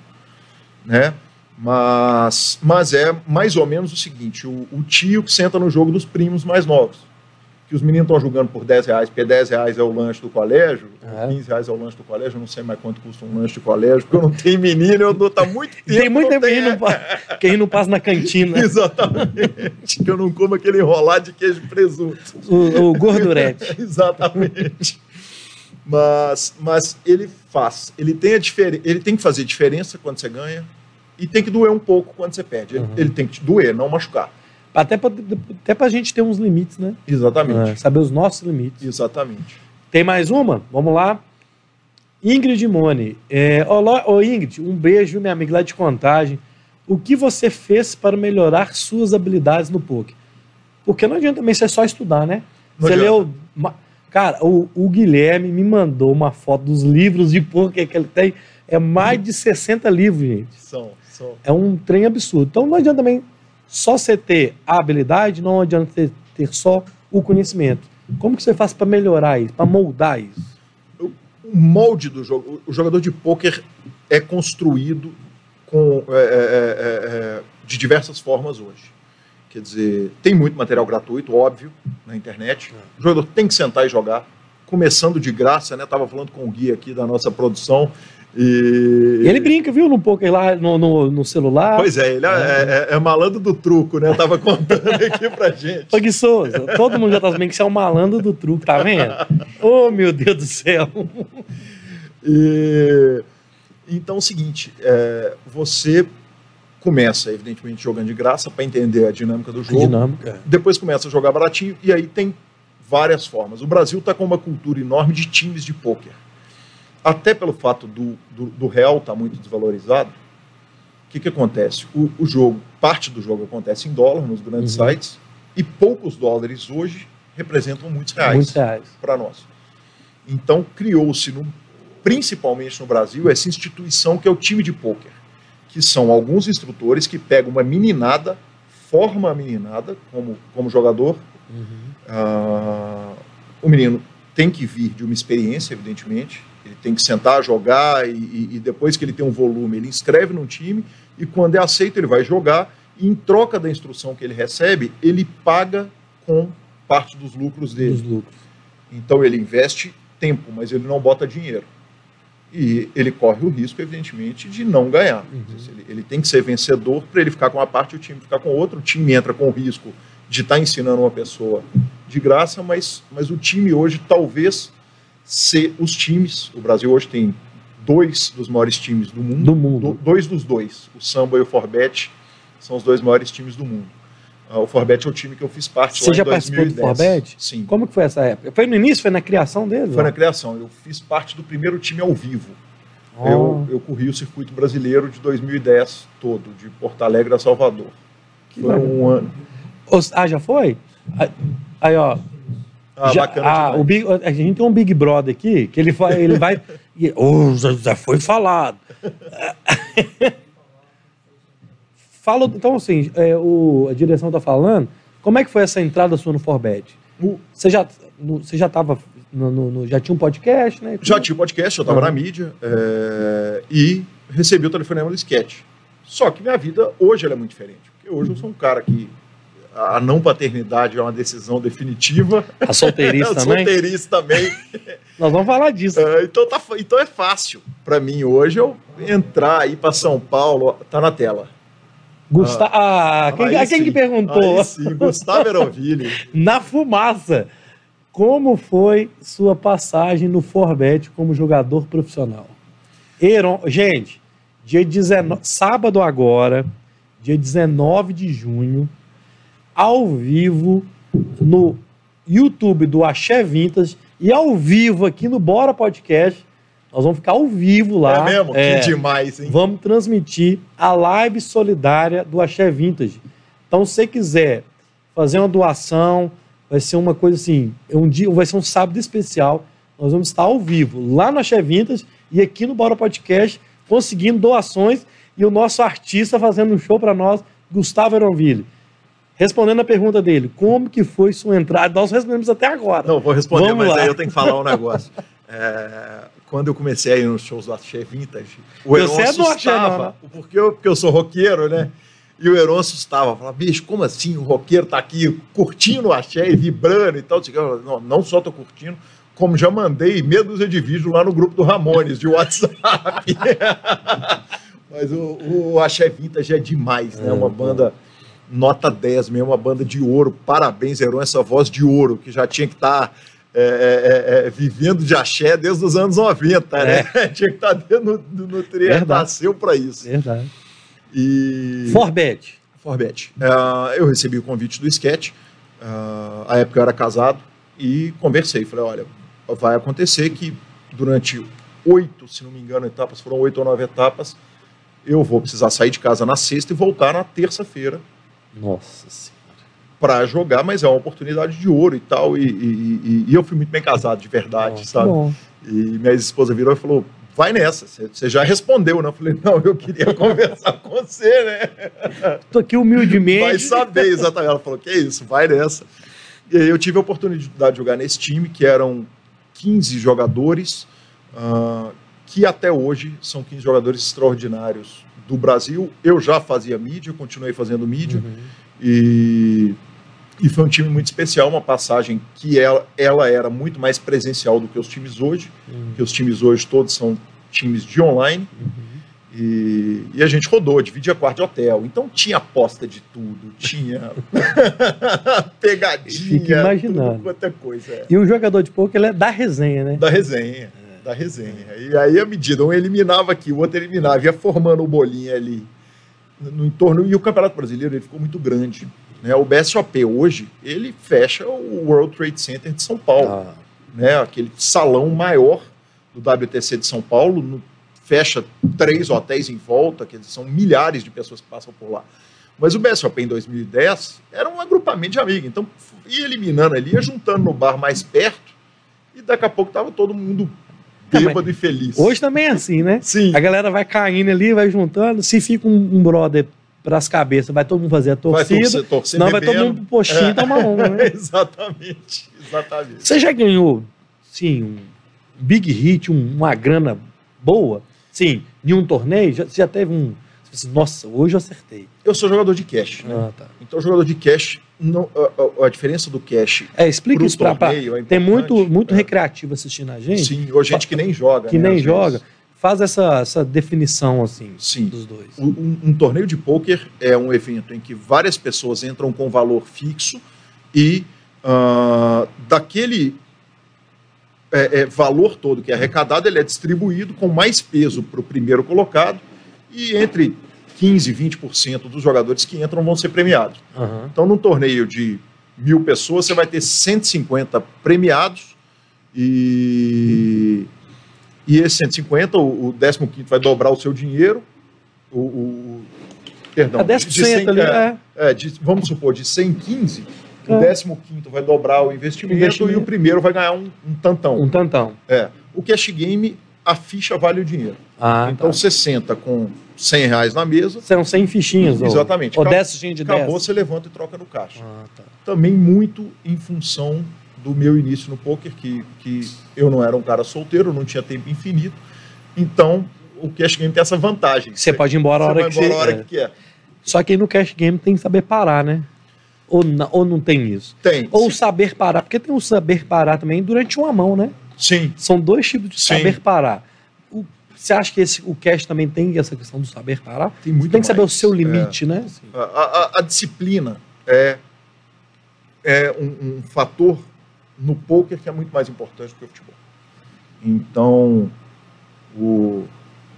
Né? Mas, mas é mais ou menos o seguinte: o, o tio que senta no jogo dos primos mais novos que os meninos estão jogando por 10 reais, porque 10 reais é o lanche do colégio, é. 15 reais é o lanche do colégio, eu não sei mais quanto custa um lanche de colégio, porque eu não tenho menino, eu não tá muito [laughs] tempo. Tem muito tempo tem... que a gente não passa na cantina. [laughs] Exatamente, que eu não como aquele enrolado de queijo e presunto. O, o gordurete. [laughs] Exatamente. Mas, mas ele faz, ele tem, a difer... ele tem que fazer diferença quando você ganha e tem que doer um pouco quando você perde. Ele, uhum. ele tem que te doer, não machucar. Até para até a gente ter uns limites, né? Exatamente. É, saber os nossos limites. Exatamente. Tem mais uma? Vamos lá. Ingrid Mone. É, ô, Ingrid, um beijo, minha amiga lá de contagem. O que você fez para melhorar suas habilidades no poker? Porque não adianta também você só estudar, né? Não você adianta. leu. Cara, o, o, Guilherme me mandou uma foto dos livros de poker que ele tem. É mais de 60 livros, gente. São, são. É um trem absurdo. Então não adianta também só você ter a habilidade, não adianta ter, ter só o conhecimento. Como que você faz para melhorar isso, para moldar isso? O molde do jogo, o jogador de pôquer é construído com, é é, é, é, é, de diversas formas hoje. Quer dizer, tem muito material gratuito, óbvio, na internet. O jogador tem que sentar e jogar, começando de graça, né? Tava falando com o Gui aqui da nossa produção. E... e ele brinca, viu, no poker lá no, no, no celular. Pois é, ele é, é, é, é malandro do truco, né? Eu tava [laughs] contando aqui pra gente. Preguiçoso. Todo mundo já tá sabendo que você é o malandro do truco, tá vendo? [laughs] oh, meu Deus do céu. E... Então é o seguinte, é, você começa, evidentemente, jogando de graça para entender a dinâmica do jogo. Dinâmica. É. Depois começa a jogar baratinho e aí tem várias formas. O Brasil está com uma cultura enorme de times de pôquer até pelo fato do, do, do real estar tá muito desvalorizado, o que, que acontece? O, o, jogo, parte do jogo acontece em dólar nos grandes uhum. sites, e poucos dólares hoje representam muitos reais, reais. para nós. Então criou-se, principalmente no Brasil, essa instituição que é o time de pôquer, que são alguns instrutores que pegam uma meninada, forma a meninada como, como jogador. Uhum. Uh, o menino tem que vir de uma experiência, evidentemente, ele tem que sentar, jogar e, e, depois que ele tem um volume, ele inscreve num time e quando é aceito ele vai jogar e em troca da instrução que ele recebe, ele paga com parte dos lucros dele. Dos lucros. Então ele investe tempo, mas ele não bota dinheiro. E ele corre o risco, evidentemente, de não ganhar. Uhum. Ele, ele, tem que ser vencedor para ele ficar com uma parte e o time ficar com outra. O time entra com o risco de estar tá ensinando uma pessoa de graça, mas, mas o time hoje talvez ser os times. O Brasil hoje tem dois dos maiores times do mundo. Do mundo. Do, dois dos dois. O Samba e o Forbet são os dois maiores times do mundo. Uh, o Forbet é o time que eu fiz parte Você já participou do Forbet? Sim. Como que foi essa época? Foi no início? Foi na criação dele? Foi na criação. Eu fiz parte do primeiro time ao vivo. Oh. Eu, eu corri o circuito brasileiro de 2010 todo, de Porto Alegre a Salvador. Que foi legal. um ano. Ah, já foi? Aí, ó, ah, já, ah, o Big, a gente tem um Big Brother aqui que ele vai. Ele vai [laughs] e, oh, já, já foi falado. [laughs] Fala, então, assim, é, o, a direção está falando. Como é que foi essa entrada sua no Forbet? Você já no, você já estava no, no, já tinha um podcast, né? Já tinha um podcast, eu estava na mídia é, e recebi o telefonema do sketch. Só que minha vida hoje é muito diferente, porque hoje eu sou um cara que a não paternidade é uma decisão definitiva. A solteirice [laughs] também? solteirice também. Nós vamos falar disso. Uh, então, tá, então é fácil para mim hoje eu entrar aí para São Paulo, tá na tela. Gustavo. Ah, ah, quem, quem que perguntou? Sim, Gustavo Eroville. [laughs] na fumaça. Como foi sua passagem no Forbet como jogador profissional? Heron, gente, dia 19, sábado agora, dia 19 de junho, ao vivo no YouTube do Axé Vintas e ao vivo aqui no Bora Podcast. Nós vamos ficar ao vivo lá. É mesmo? É, que demais, hein? Vamos transmitir a live solidária do Axé Vintage. Então, se você quiser fazer uma doação, vai ser uma coisa assim, um dia, vai ser um sábado especial. Nós vamos estar ao vivo lá no Axé Vintas e aqui no Bora Podcast, conseguindo doações e o nosso artista fazendo um show para nós, Gustavo Eronville. Respondendo a pergunta dele, como que foi sua entrada? Nós respondemos até agora. Não, vou responder, Vamos mas lá. aí eu tenho que falar um negócio. [laughs] É, quando eu comecei a ir nos shows do Axé Vintage, o Heron Você assustava, é porque, eu, porque eu sou roqueiro, né? E o Heron assustava, falava, bicho, como assim o roqueiro tá aqui curtindo o Axé e vibrando e tal? Não, não só tô curtindo, como já mandei meia dúzia de vídeo lá no grupo do Ramones, de WhatsApp. [laughs] Mas o, o Axé Vintage é demais, né? É, uma banda nota 10 mesmo, uma banda de ouro. Parabéns, Heron, essa voz de ouro, que já tinha que estar tá, é, é, é, é, vivendo de axé desde os anos 90, né? É. [laughs] tinha que estar tá dentro do, no nasceu para isso. Verdade. E... Forbet. Forbet. Uh, eu recebi o convite do sketch, uh, a época eu era casado, e conversei. Falei, olha, vai acontecer que durante oito, se não me engano, etapas, foram oito ou nove etapas, eu vou precisar sair de casa na sexta e voltar na terça-feira. Nossa Senhora. Para jogar, mas é uma oportunidade de ouro e tal. E, e, e, e eu fui muito bem casado, de verdade, Nossa, sabe? Bom. E minha esposa virou e falou: vai nessa, você já respondeu, né? Eu falei, não, eu queria [laughs] conversar com você, né? Tô aqui humildemente. Vai saber, exatamente. Ela falou, que isso, vai nessa. E aí eu tive a oportunidade de jogar nesse time, que eram 15 jogadores, uh, que até hoje são 15 jogadores extraordinários do Brasil. Eu já fazia mídia, continuei fazendo mídia, uhum. e, e foi um time muito especial, uma passagem que ela, ela era muito mais presencial do que os times hoje, uhum. que os times hoje todos são times de online. Uhum. E, e, a gente rodou, dividia quarto de hotel. Então tinha aposta de tudo, tinha [laughs] pegadinha, imaginando. tudo quanto é coisa. É. E o jogador de pouco ele é da resenha, né? Da resenha da resenha. E aí a medida, um eliminava aqui, o outro eliminava, ia formando o bolinho ali no entorno. E o Campeonato Brasileiro ele ficou muito grande. Né? O BSOP hoje, ele fecha o World Trade Center de São Paulo. Ah. Né? Aquele salão maior do WTC de São Paulo, no, fecha três hotéis em volta, que são milhares de pessoas que passam por lá. Mas o BSOP em 2010 era um agrupamento de amigos. Então, ia eliminando ali, ia juntando no bar mais perto, e daqui a pouco estava todo mundo bêbado e feliz. Hoje também é assim, né? Sim. A galera vai caindo ali, vai juntando. Se fica um, um brother pras cabeças, vai todo mundo fazer a torcida. Vai torcer, torcer não, bebendo. vai todo mundo pro postinho é. tomar uma, né? [laughs] exatamente, exatamente. Você já ganhou, sim, um big hit, um, uma grana boa? Sim, em um torneio? Já, você já teve um nossa, hoje eu acertei. Eu sou jogador de cash. Né? Ah, tá. Então, jogador de cash, não, a, a, a, diferença do cash. É, explica isso para é Tem muito, muito é. recreativo assistindo a gente. Sim, ou gente que nem joga. Que né, nem joga. Vezes. Faz essa, essa definição assim Sim. dos dois. Um, um torneio de pôquer é um evento em que várias pessoas entram com valor fixo e uh, daquele é, é, valor todo que é arrecadado, ele é distribuído com mais peso para o primeiro colocado e entre 15% e 20% dos jogadores que entram vão ser premiados. Uhum. Então, num torneio de mil pessoas, você vai ter 150 premiados e, e esses 150, o, o 15 vai dobrar o seu dinheiro, o, o perdão, a 10% de 100, ali, é, é. de, vamos supor, de 115, é. o 15 vai dobrar o investimento, investimento, e o primeiro vai ganhar um, um tantão. Um tantão. É. O cash game a ficha vale o dinheiro. Ah, então tá. você senta com 100 reais na mesa. São 100 fichinhas. Exatamente. Ou 10 fichinhas de Acabou, 10. você levanta e troca no caixa. Ah, tá. Também muito em função do meu início no poker, que, que eu não era um cara solteiro, não tinha tempo infinito. Então, o cash game tem essa vantagem. Você, pode ir embora a hora, que, embora a hora é. que quer. Só que aí no cash game tem que saber parar, né? Ou não, ou não tem isso? Tem. Ou sim. saber parar, porque tem o saber parar também durante uma mão, né? Sim. São dois tipos de Sim. saber parar. O, você acha que esse, o cash também tem essa questão do saber parar? Tem muito Tem que saber o seu limite, é. né? A, a, a, disciplina é, é um, um, fator no poker que é muito mais importante do que o futebol. Então, o,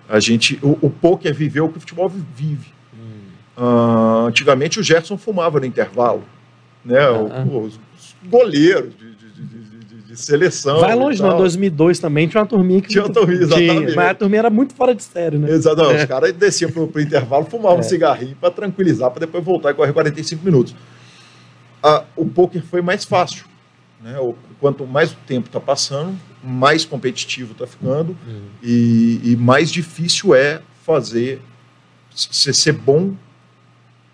a gente, o, o poker viveu o que o futebol vive. Hum. Uh, antigamente o Gerson fumava no intervalo. Né? Ah. O, os goleiros de, de seleção. Vai longe, não. Em 2002 também tinha uma turminha que. Tinha uma turminha, exatamente. Tinha, mas a turminha era muito fora de sério, né? Exatamente. É. Os caras desciam pro, pro intervalo, fumavam é. um cigarrinho para tranquilizar, para depois voltar e correr 45 minutos. Ah, o poker foi mais fácil. Né? O, quanto mais o tempo está passando, mais competitivo está ficando hum. e, e, mais difícil é fazer ser, ser bom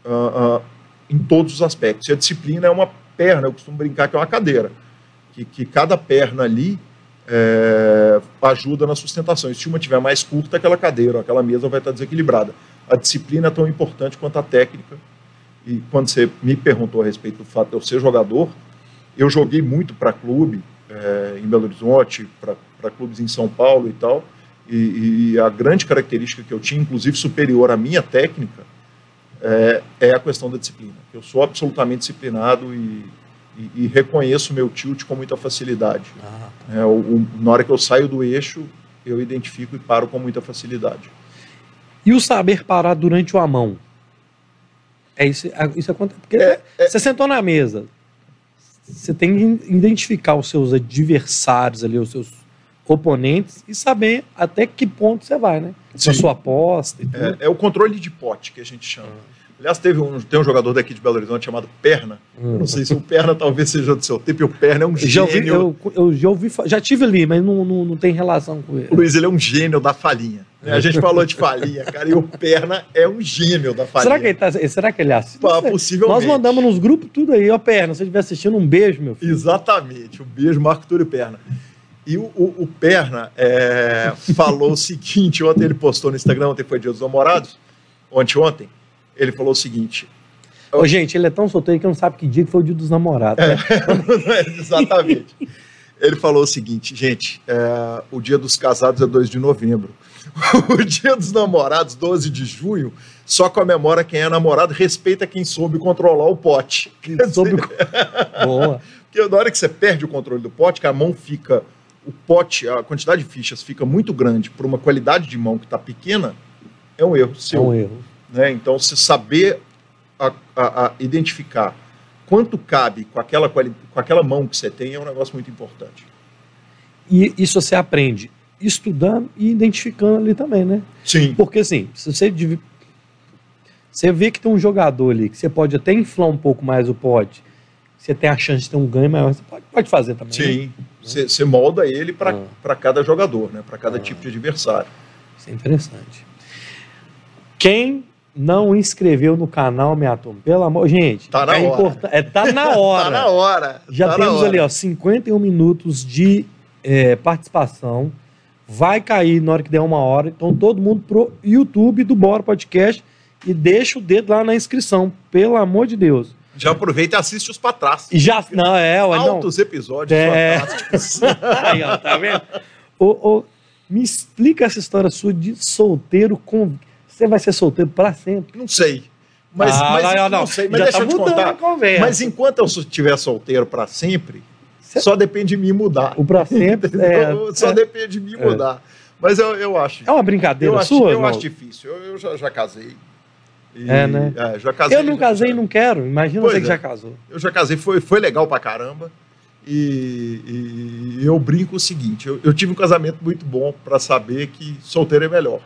uh, uh, em todos os aspectos. E a disciplina é uma perna, eu costumo brincar que é uma cadeira que, que cada perna ali é, ajuda na sustentação. E se uma tiver mais curta, aquela cadeira, aquela mesa vai estar desequilibrada. A disciplina é tão importante quanto a técnica. E quando você me perguntou a respeito do fato de eu ser jogador, eu joguei muito para clube é, em Belo Horizonte, para clubes em São Paulo e tal. E, e, a grande característica que eu tinha, inclusive superior à minha técnica, é, é a questão da disciplina. Eu sou absolutamente disciplinado e, e, e reconheço o meu tilt com muita facilidade. Ah, tá. é, o, o, na hora que eu saio do eixo, eu identifico e paro com muita facilidade. E o saber parar durante o amão? É isso, isso acontece. Porque é, é, você sentou na mesa, você tem que identificar os seus adversários ali, os seus oponentes e saber até que ponto você vai, né? Sim. A sua aposta. É, é, o controle de pote que a gente chama. Ah. Aliás, teve um, tem um jogador daqui de Belo Horizonte chamado Perna. Hum. Não sei se o Perna talvez seja do seu tempo, e o Perna é um já gênio. Ouvi, eu, eu, já ouvi, já tive ali, mas não, não, não tem relação com ele. O Luiz, ele é um gênio da falinha. A gente falou de falinha, cara, e o Perna é um gênio da falinha. Será que ele, tá, será que ele assiste? Pá, possivelmente. Nós mandamos nos grupos tudo aí, ó, Perna, se você estiver assistindo, um beijo, meu filho. Exatamente, um beijo, Marco Túlio Perna. E o, o, o Perna é, falou o seguinte, ontem ele postou no Instagram, ontem foi dia dos namorados, ontem, ontem, ele falou o seguinte, Ô, gente, ele é tão solteiro que não sabe que dia que foi o dia dos namorados. Né? [laughs] É, exatamente. Ele falou o seguinte, gente, é, o dia dos casados é 2 de novembro. [laughs] o dia dos namorados, 12 de junho, só comemora quem é namorado, respeita quem soube controlar o pote. Soube... [laughs] Boa. Porque na hora que você perde o controle do pote, que a mão fica, o pote, a quantidade de fichas fica muito grande por uma qualidade de mão que está pequena, é um erro seu. É um erro. Né? Então, você saber a, a, a identificar quanto cabe com aquela, com aquela mão que você tem é um negócio muito importante. E isso você aprende estudando e identificando ali também, né? Sim. Porque assim, se você você vê que tem um jogador ali que você pode até inflar um pouco mais o pote, você tem a chance de ter um ganho maior, você pode, pode fazer também. Né? Sim. Você, né? você molda ele para ah. cada jogador, né? Para cada ah. tipo de adversário. Isso é interessante. Quem não inscreveu no canal, minha turma, pelo amor. Gente, tá na é hora. É, tá na [laughs] hora. tá na hora. Já tá temos hora. ali, ó, 51 minutos de é, participação. Vai cair na hora que der uma hora. Então, todo mundo pro YouTube do Bora Podcast e deixa o dedo lá na inscrição, pelo amor de Deus. Já aproveita e assiste os pra trás. Já, não, é, ué, Altos não. episódios é... [laughs] Aí, ó, tá vendo? ô, ô, me explica essa história sua de solteiro com você vai ser solteiro para sempre? Não sei. Mas, ah, mas não, não, não, sei. Mas deixa tá eu te contar. Mas enquanto eu estiver solteiro para sempre, Cê... só depende de mim mudar. O para sempre [laughs] é, só é, depende de mim é. mudar. Mas eu, eu acho. É uma brincadeira eu sua? eu acho difícil. Eu, eu já, já, casei. E, é, né? É, já casei. Eu não casei e não quero. Imagina pois você que é. já casou. Eu já casei, foi, foi legal pra caramba. E, e eu brinco o seguinte: eu, eu tive um casamento muito bom para saber que solteiro é melhor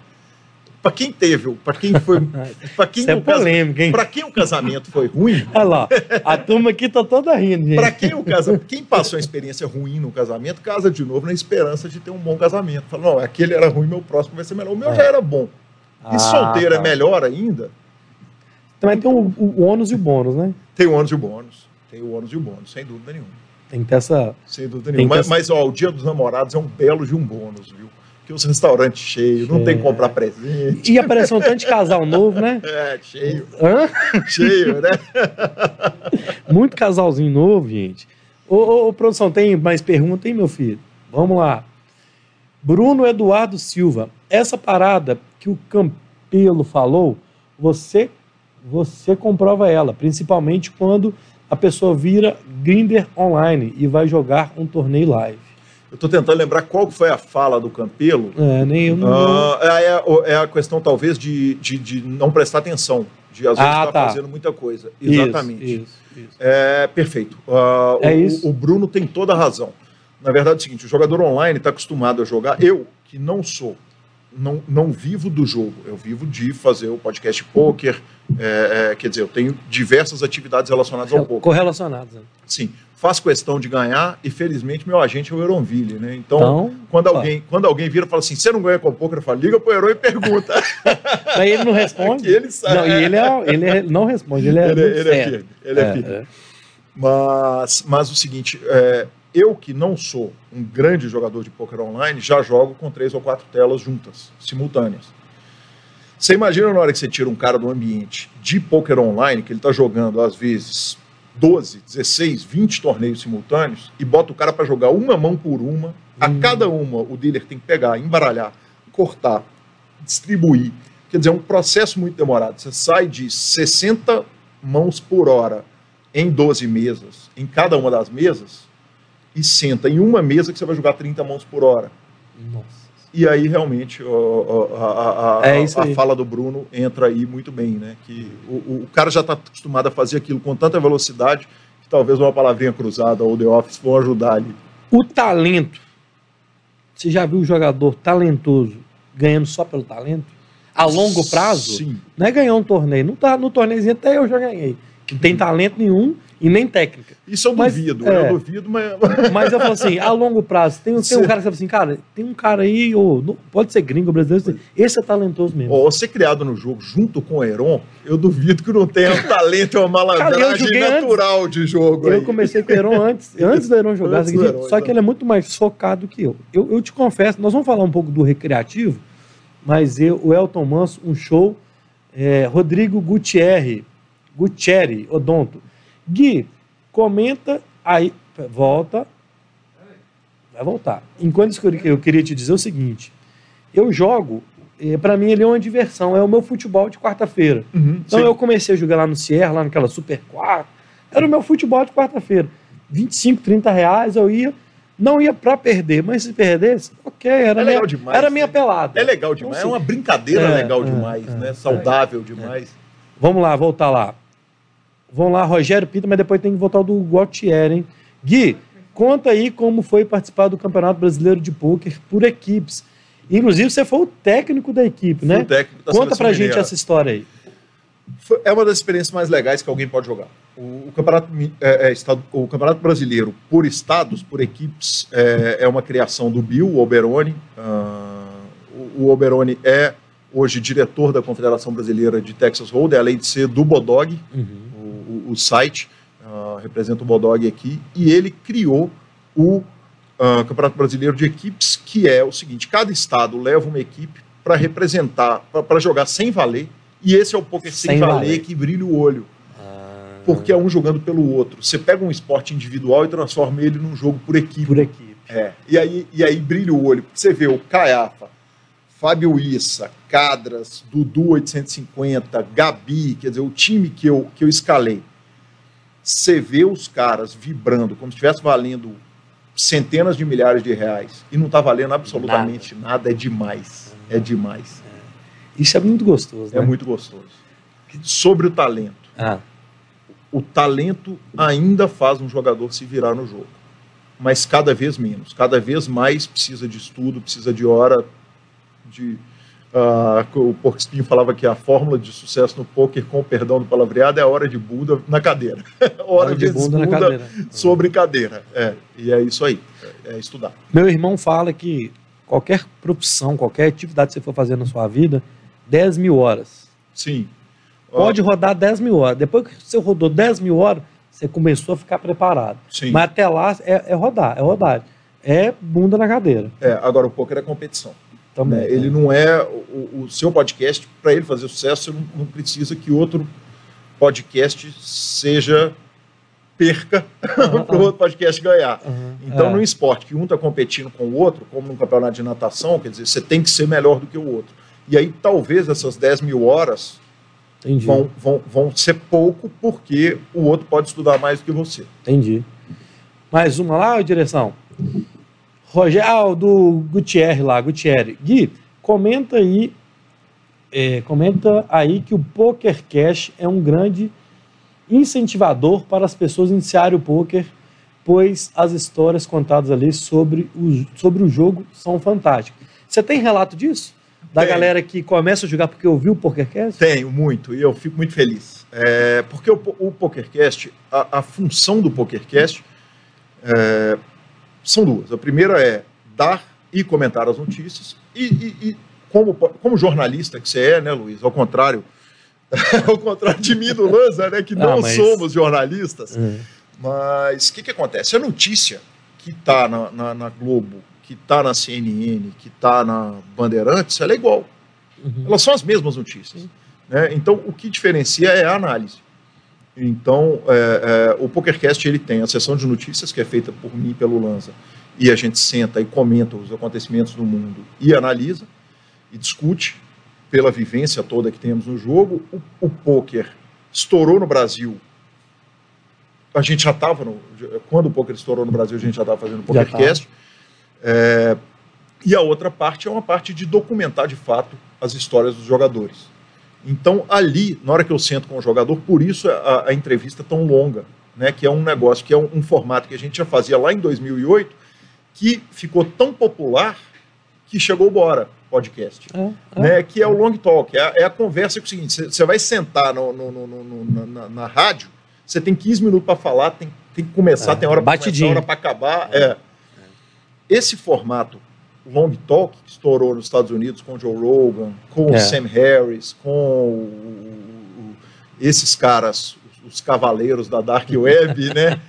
para quem teve, para quem foi, [laughs] para quem Isso é? Para quem o casamento foi ruim? [laughs] Olha lá, a turma aqui tá toda rindo, gente. Para quem o casamento, quem passou uma experiência ruim no casamento, casa de novo na esperança de ter um bom casamento. Fala, não, aquele era ruim, meu próximo vai ser melhor. O meu é. já era bom. E ah, solteiro é tá. é melhor ainda? Também tem o, o ônus e o bônus, né? Tem o ônus e o bônus. Tem o ônus e o bônus, sem dúvida nenhuma. Tem que ter essa. Sem dúvida nenhuma. Mas, essa... mas ó, o dia dos namorados é um belo de um bônus, viu? Que os restaurantes cheios, não tem que comprar presente. E apareceu um tanto de casal novo, né? [laughs] É, cheio. Hã? Cheio, né? [laughs] Muito casalzinho novo, gente. Ô, ô, ô, produção, tem mais pergunta, hein, meu filho? Vamos lá. Bruno Eduardo Silva, essa parada que o Campelo falou, você você comprova ela, principalmente quando a pessoa vira grinder online e vai jogar um torneio live. Eu estou tentando lembrar qual foi a fala do Campelo. É, nem eu não. Uh, é, é, a questão, talvez, de, de, de, não prestar atenção. De às vezes ah, estar tá. fazendo muita coisa. Exatamente. Isso, isso, isso. É perfeito. Uh, é o, isso. o Bruno tem toda a razão. Na verdade, é o seguinte: o jogador online está acostumado a jogar. Eu, que não sou, não, não vivo do jogo, eu vivo de fazer o podcast poker. É, é, quer dizer, eu tenho diversas atividades relacionadas ao poker. Correlacionadas. Né? Sim faz questão de ganhar e felizmente meu agente é o Euronville, né? Então, então quando, alguém, quando alguém vira e fala assim, você não ganha com o poker, eu falo, liga pro Heron e pergunta. [laughs] Aí ele não responde. ele sabe. Não, e ele, é, ele é, não responde, ele é Ele, ele é firme, ele é, é firme. É. Mas, mas o seguinte, é, eu que não sou um grande jogador de poker online, já jogo com três ou quatro telas juntas, simultâneas. Você imagina na hora que você tira um cara do ambiente de poker online, que ele está jogando às vezes 12, 16, 20 torneios simultâneos e bota o cara para jogar uma mão por uma. A hum. cada uma o dealer tem que pegar, embaralhar, cortar, distribuir. Quer dizer, é um processo muito demorado. Você sai de 60 mãos por hora em 12 mesas, em cada uma das mesas, e senta em uma mesa que você vai jogar 30 mãos por hora. Nossa. E aí, realmente, a, a, a, é a fala do Bruno entra aí muito bem, né? Que o, o cara já está acostumado a fazer aquilo com tanta velocidade que talvez uma palavrinha cruzada ou The Office vão ajudar ali. O talento. Você já viu um jogador talentoso ganhando só pelo talento? A longo prazo? Sim. Não é ganhar um torneio. Não tá no torneiozinho até eu já ganhei. Não tem talento nenhum e nem técnica. Isso eu mas, duvido, é, eu duvido, mas. [laughs] Mas eu falo assim, a longo prazo, tem, tem um cara que fala assim, cara, tem um cara aí, ou, pode ser gringo, brasileiro, esse é talentoso mesmo. Ou ser criado no jogo junto com o Heron, eu duvido que não tenha um talento e uma [laughs] malandragem natural antes, de jogo. Eu aí. comecei com o Heron antes, [laughs] antes do Heron jogar, do Heron, só que ele é muito mais focado que eu. eu. Eu te confesso, nós vamos falar um pouco do recreativo, mas eu, o Elton Manso, um show, é, Rodrigo Gutierre, Gutierre, Odonto. Gui, comenta aí, volta, vai voltar. Enquanto isso, eu queria te dizer o seguinte: eu jogo, para mim ele é uma diversão, é o meu futebol de quarta-feira. Uhum, então sim. eu comecei a jogar lá no Sierra, lá naquela Super 4, era o meu futebol de quarta-feira. 25, 30 reais eu ia, não ia para perder, mas se perdesse, ok, era, é minha, demais, era minha né? pelada. É legal demais, então, é uma brincadeira é, legal é, demais, é, né? Saudável é. demais. Vamos lá, voltar lá. Vão lá, Rogério Pita, mas depois tem que voltar o do Gautier, hein? Gui, conta aí como foi participar do Campeonato Brasileiro de Pôquer por equipes. Inclusive, você foi o técnico da equipe, né? O técnico da Conta pra gente essa história aí. É uma das experiências mais legais que alguém pode jogar. O, o campeonato, é, é, estado, o campeonato Brasileiro por estados, por equipes, é, é uma criação do Bill, o Oberoni. Uh, o, o Oberoni é hoje diretor da Confederação Brasileira de Texas Hold'em, além de ser do Bodog. Uhum o, site, uh, representa o Bodog aqui, e ele criou o uh, Campeonato Brasileiro de Equipes, que é o seguinte: cada estado leva uma equipe para representar, para jogar sem valer, e esse é o poker sem, sem valer, valer, que brilha o olho. Ah. Porque é um jogando pelo outro. Você pega um esporte individual e transforma ele num jogo por equipe. Por equipe. É. E aí, e aí brilha o olho. Você vê o Caiafa, Fábio Issa, Cadras, Dudu 850, Gabi, quer dizer, o time que eu, que eu escalei. Você vê os caras vibrando como se estivesse valendo centenas de milhares de reais e não está valendo absolutamente nada. nada. é demais. É demais. É. Isso é muito gostoso. É né? muito gostoso. Sobre o talento. Ah. O talento ainda faz um jogador se virar no jogo. Mas cada vez menos. Cada vez mais precisa de estudo, precisa de hora, de. Uh, o Porquinho falava que a fórmula de sucesso no poker, com o perdão do palavreado, é a hora de bunda na cadeira. [laughs] hora, hora de, de bunda, bunda, na cadeira. sobre cadeira. É, e é isso aí, é, é estudar. Meu irmão fala que qualquer profissão, qualquer atividade que você for fazer na sua vida, 10 mil horas. Sim. Pode rodar 10 mil horas. Depois que você rodou 10 mil horas, você começou a ficar preparado. Sim. Mas até lá é, é rodar, é rodar. É bunda na cadeira. É, agora o poker é competição. Também, né? Ele não é o, o seu podcast, para ele fazer sucesso, você não, não, precisa que outro podcast seja perca [laughs] uhum, para o outro podcast ganhar. Uhum, então, é. no esporte que um está competindo com o outro, como no campeonato de natação, quer dizer, você tem que ser melhor do que o outro. E aí, talvez essas 10 mil horas vão, vão, vão ser pouco, porque o outro pode estudar mais do que você. Entendi. Mais uma lá, direção? Roger, ah, do Gutierre lá, Gutierre. Gui, comenta aí, é, comenta aí que o Poker Cash é um grande incentivador para as pessoas iniciarem o poker, pois as histórias contadas ali sobre o, sobre o jogo são fantásticas. Você tem relato disso? Da Tenho. galera que começa a jogar porque ouviu o PokerCast? Tenho, muito, e eu fico muito feliz. É, porque o, o PokerCast, a, a função do PokerCast é, são duas. A primeira é dar e comentar as notícias, e, e, e como, como jornalista que você é, né, Luiz? Ao contrário, [laughs] ao contrário de mim do Lanza, né, que ah, não mas... somos jornalistas. Uhum. Mas o que, que acontece? A notícia que está na, na, na, Globo, que está na CNN, que está na Bandeirantes, ela é igual. Uhum. Elas são as mesmas notícias. Uhum. Né? Então, o que diferencia é a análise. Então, é, é, o PokerCast ele tem a sessão de notícias que é feita por mim e pelo Lanza, e a gente senta e comenta os acontecimentos do mundo e analisa e discute pela vivência toda que temos no jogo. O, o poker estourou no Brasil. A gente já estava. Quando o poker estourou no Brasil, a gente já estava fazendo o PokerCast. É, E a outra parte é uma parte de documentar de fato as histórias dos jogadores. Então, ali, na hora que eu sento com o jogador, por isso a, a entrevista é tão longa, né? que é um negócio, que é um, um, formato que a gente já fazia lá em 2008, que ficou tão popular que chegou Bora podcast, é, é. Né? que é o long talk, é a, é a conversa que é o seguinte, você vai sentar no, no, no, na, na, rádio, você tem 15 minutos para falar, tem, tem que começar, é, tem hora para começar, hora para acabar. É. Esse formato long talk que estourou nos Estados Unidos com o Joe Rogan, com o Sam Harris, com o, esses caras, os cavaleiros da Dark [laughs] Web, né?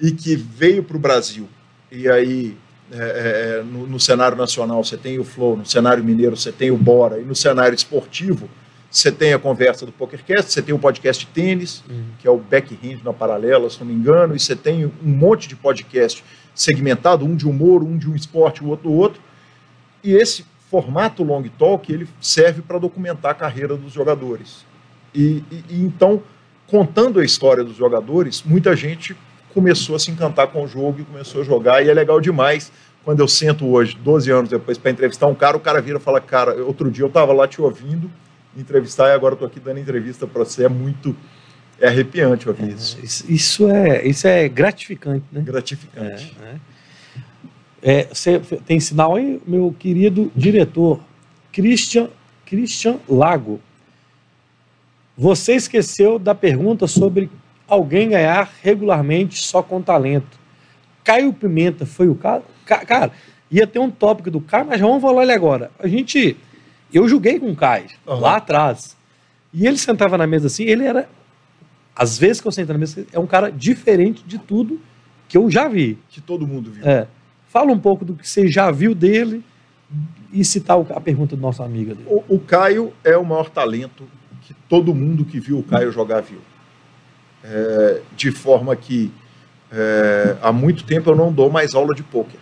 e que veio para o Brasil. E aí é, é, é, no, no, cenário nacional você tem o Flow, no cenário mineiro você tem o Bora, e no cenário esportivo você tem a conversa do PokerCast, você tem o podcast de tênis, uhum. que é o Backhand na paralela, se não me engano, e você tem um monte de podcast segmentado, um de humor, um de um esporte, o outro do outro. E esse formato long talk ele serve para documentar a carreira dos jogadores. E, e, e então, contando a história dos jogadores, muita gente começou a se encantar com o jogo e começou a jogar, e é legal demais. Quando eu sento hoje, 12 anos depois, para entrevistar um cara, o cara vira e fala: Cara, outro dia eu estava lá te ouvindo entrevistar e agora estou aqui dando entrevista para você. É muito é arrepiante ouvir é, isso. Isso é, isso é gratificante, né? Gratificante. É, é. Você tem sinal aí, meu querido diretor Christian, Christian Lago. Você esqueceu da pergunta sobre alguém ganhar regularmente só com talento. Caio Pimenta foi o cara. Cara, ia ter um tópico do Caio, mas vamos falar ele agora. A gente. Eu julguei com o Caio, uhum. lá atrás. E ele sentava na mesa assim, ele era. Às vezes que eu sento na mesa, é um cara diferente de tudo que eu já vi. Que todo mundo viu. É. Fala um pouco do que você já viu dele e citar a pergunta do nosso amigo. O, o Caio é o maior talento que todo mundo que viu o Caio jogar viu é, de forma que é, há muito tempo eu não dou mais aula de pôquer.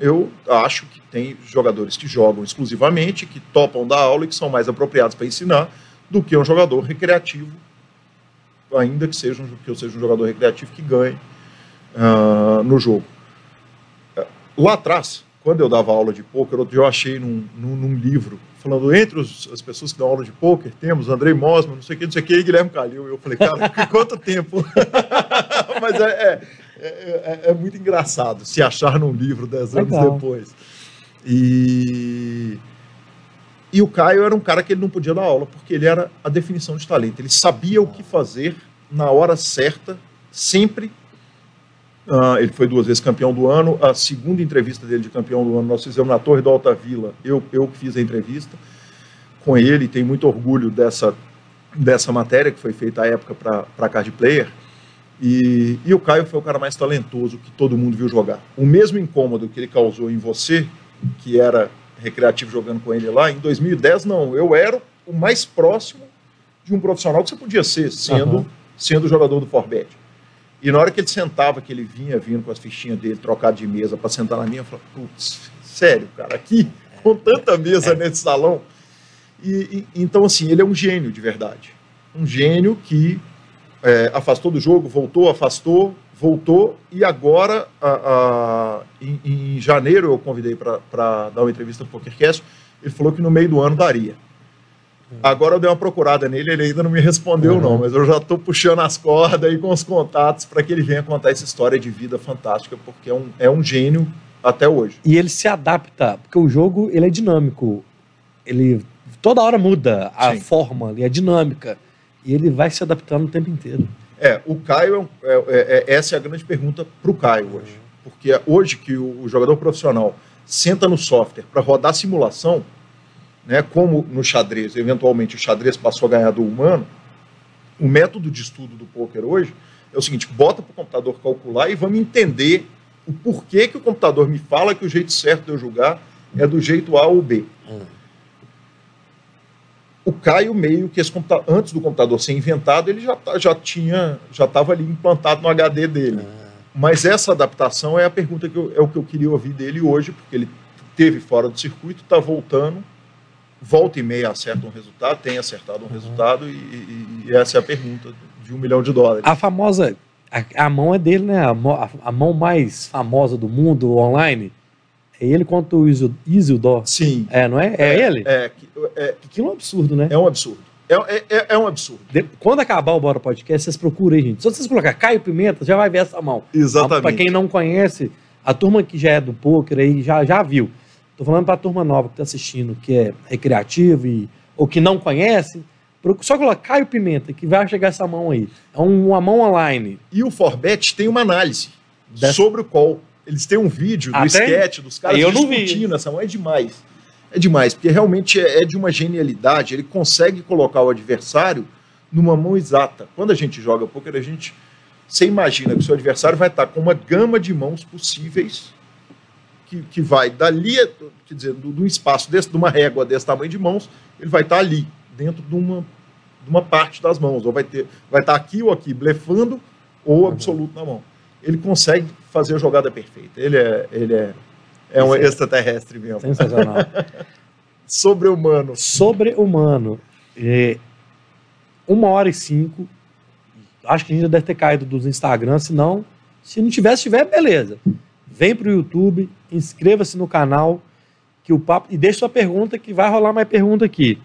Eu acho que tem jogadores que jogam exclusivamente, que topam da aula e que são mais apropriados para ensinar do que um jogador recreativo, ainda que, seja que eu seja um jogador recreativo que ganhe uh, no jogo. Lá atrás, quando eu dava aula de pôquer, eu achei num, num, num livro falando entre os, as pessoas que dão aula de pôquer, temos Andrei Mosman, não sei o que, não sei o que, e Guilherme Calil. Eu falei, cara, [laughs] quanto tempo? [laughs] Mas é, é, é, é, muito engraçado se achar num livro dez anos Legal. depois. E, e o Caio era um cara que ele não podia dar aula, porque ele era a definição de talento. Ele sabia o que fazer na hora certa, sempre Uh, ele foi duas vezes campeão do ano. A segunda entrevista dele de campeão do ano nós fizemos na Torre da Alta Vila. Eu, eu fiz a entrevista com ele. Tenho muito orgulho dessa, dessa matéria que foi feita à época para a Card Player. E, e o Caio foi o cara mais talentoso que todo mundo viu jogar. O mesmo incômodo que ele causou em você, que era recreativo jogando com ele lá, em 2010, não. Eu era o mais próximo de um profissional que você podia ser, sendo, uhum. sendo jogador do Forbet. E na hora que ele sentava, que ele vinha vindo com as fichinhas dele, trocado de mesa para sentar na minha, eu falava, putz, sério, cara, aqui, com tanta mesa nesse salão. E, e, então, assim, ele é um gênio de verdade. Um gênio que é, afastou do jogo, voltou, afastou, voltou, e agora, a, a, em, em, janeiro, eu convidei para dar uma entrevista no PokerCast, ele falou que no meio do ano daria. Agora eu dei uma procurada nele, ele ainda não me respondeu, uhum. não, mas eu já estou puxando as cordas aí com os contatos para que ele venha contar essa história de vida fantástica, porque é um, é um gênio até hoje. E ele se adapta, porque o jogo ele é dinâmico. Ele toda hora muda a Sim. forma, ele é dinâmica. E ele vai se adaptando o tempo inteiro. É, o Caio, é, é, é essa é a grande pergunta para o Caio hoje. Porque hoje que o, o jogador profissional senta no software para rodar simulação, né, como no xadrez, eventualmente o xadrez passou a ganhar do humano, o método de estudo do poker hoje é o seguinte: bota para o computador calcular e vamos entender o porquê que o computador me fala que o jeito certo de eu julgar é do jeito A ou B. Hum. O Caio meio que esse antes do computador ser inventado, ele já, tá, já tinha, já estava ali implantado no HD dele. Mas essa adaptação é a pergunta que eu, é o que eu queria ouvir dele hoje, porque ele teve fora do circuito, está voltando volta e meia acerta um resultado, tem acertado um resultado, e, e, e, essa é a pergunta de um milhão de dólares. A famosa, a, a mão é dele, né? A, a, mão mais famosa do mundo online É ele contra o Isildo. Sim. É, não é? É, é ele? É, é, Aquilo é um absurdo, né? É um absurdo. É, é, é, é um absurdo. Quando acabar o Bora Podcast, vocês procurem, gente. Se vocês colocar Caio Pimenta, já vai ver essa mão. Exatamente. Para quem não conhece, a turma que já é do poker aí já, já viu. Tô falando para a turma nova que está assistindo, que é recreativo e, ou que não conhece. Só colocar Caio Pimenta, que vai chegar essa mão aí. É uma mão online. E o Forbet tem uma análise Dessa... sobre o qual eles têm um vídeo do Até... sketch dos caras eu discutindo. Essa mão é demais. É demais, porque realmente é, é de uma genialidade. Ele consegue colocar o adversário numa mão exata. Quando a gente joga poker, a gente. Você imagina que o seu adversário vai estar com uma gama de mãos possíveis que, que vai dali, quer dizer, de um espaço desse, de uma régua desse tamanho de mãos, ele vai estar ali, dentro de uma, de uma parte das mãos. Ou vai, ter, vai estar aqui ou aqui, blefando ou uhum. absoluto na mão. Ele consegue fazer a jogada perfeita. Ele é, ele é, é um extraterrestre mesmo. Sensacional. [laughs] Sobre-humano. Sobre-humano. É, uma hora e cinco. Acho que a gente já deve ter caído dos Instagram, se não, se não tivesse, tiver, beleza. Vem para o YouTube, inscreva-se no canal, que o papo. E deixe sua pergunta, que vai rolar mais pergunta aqui.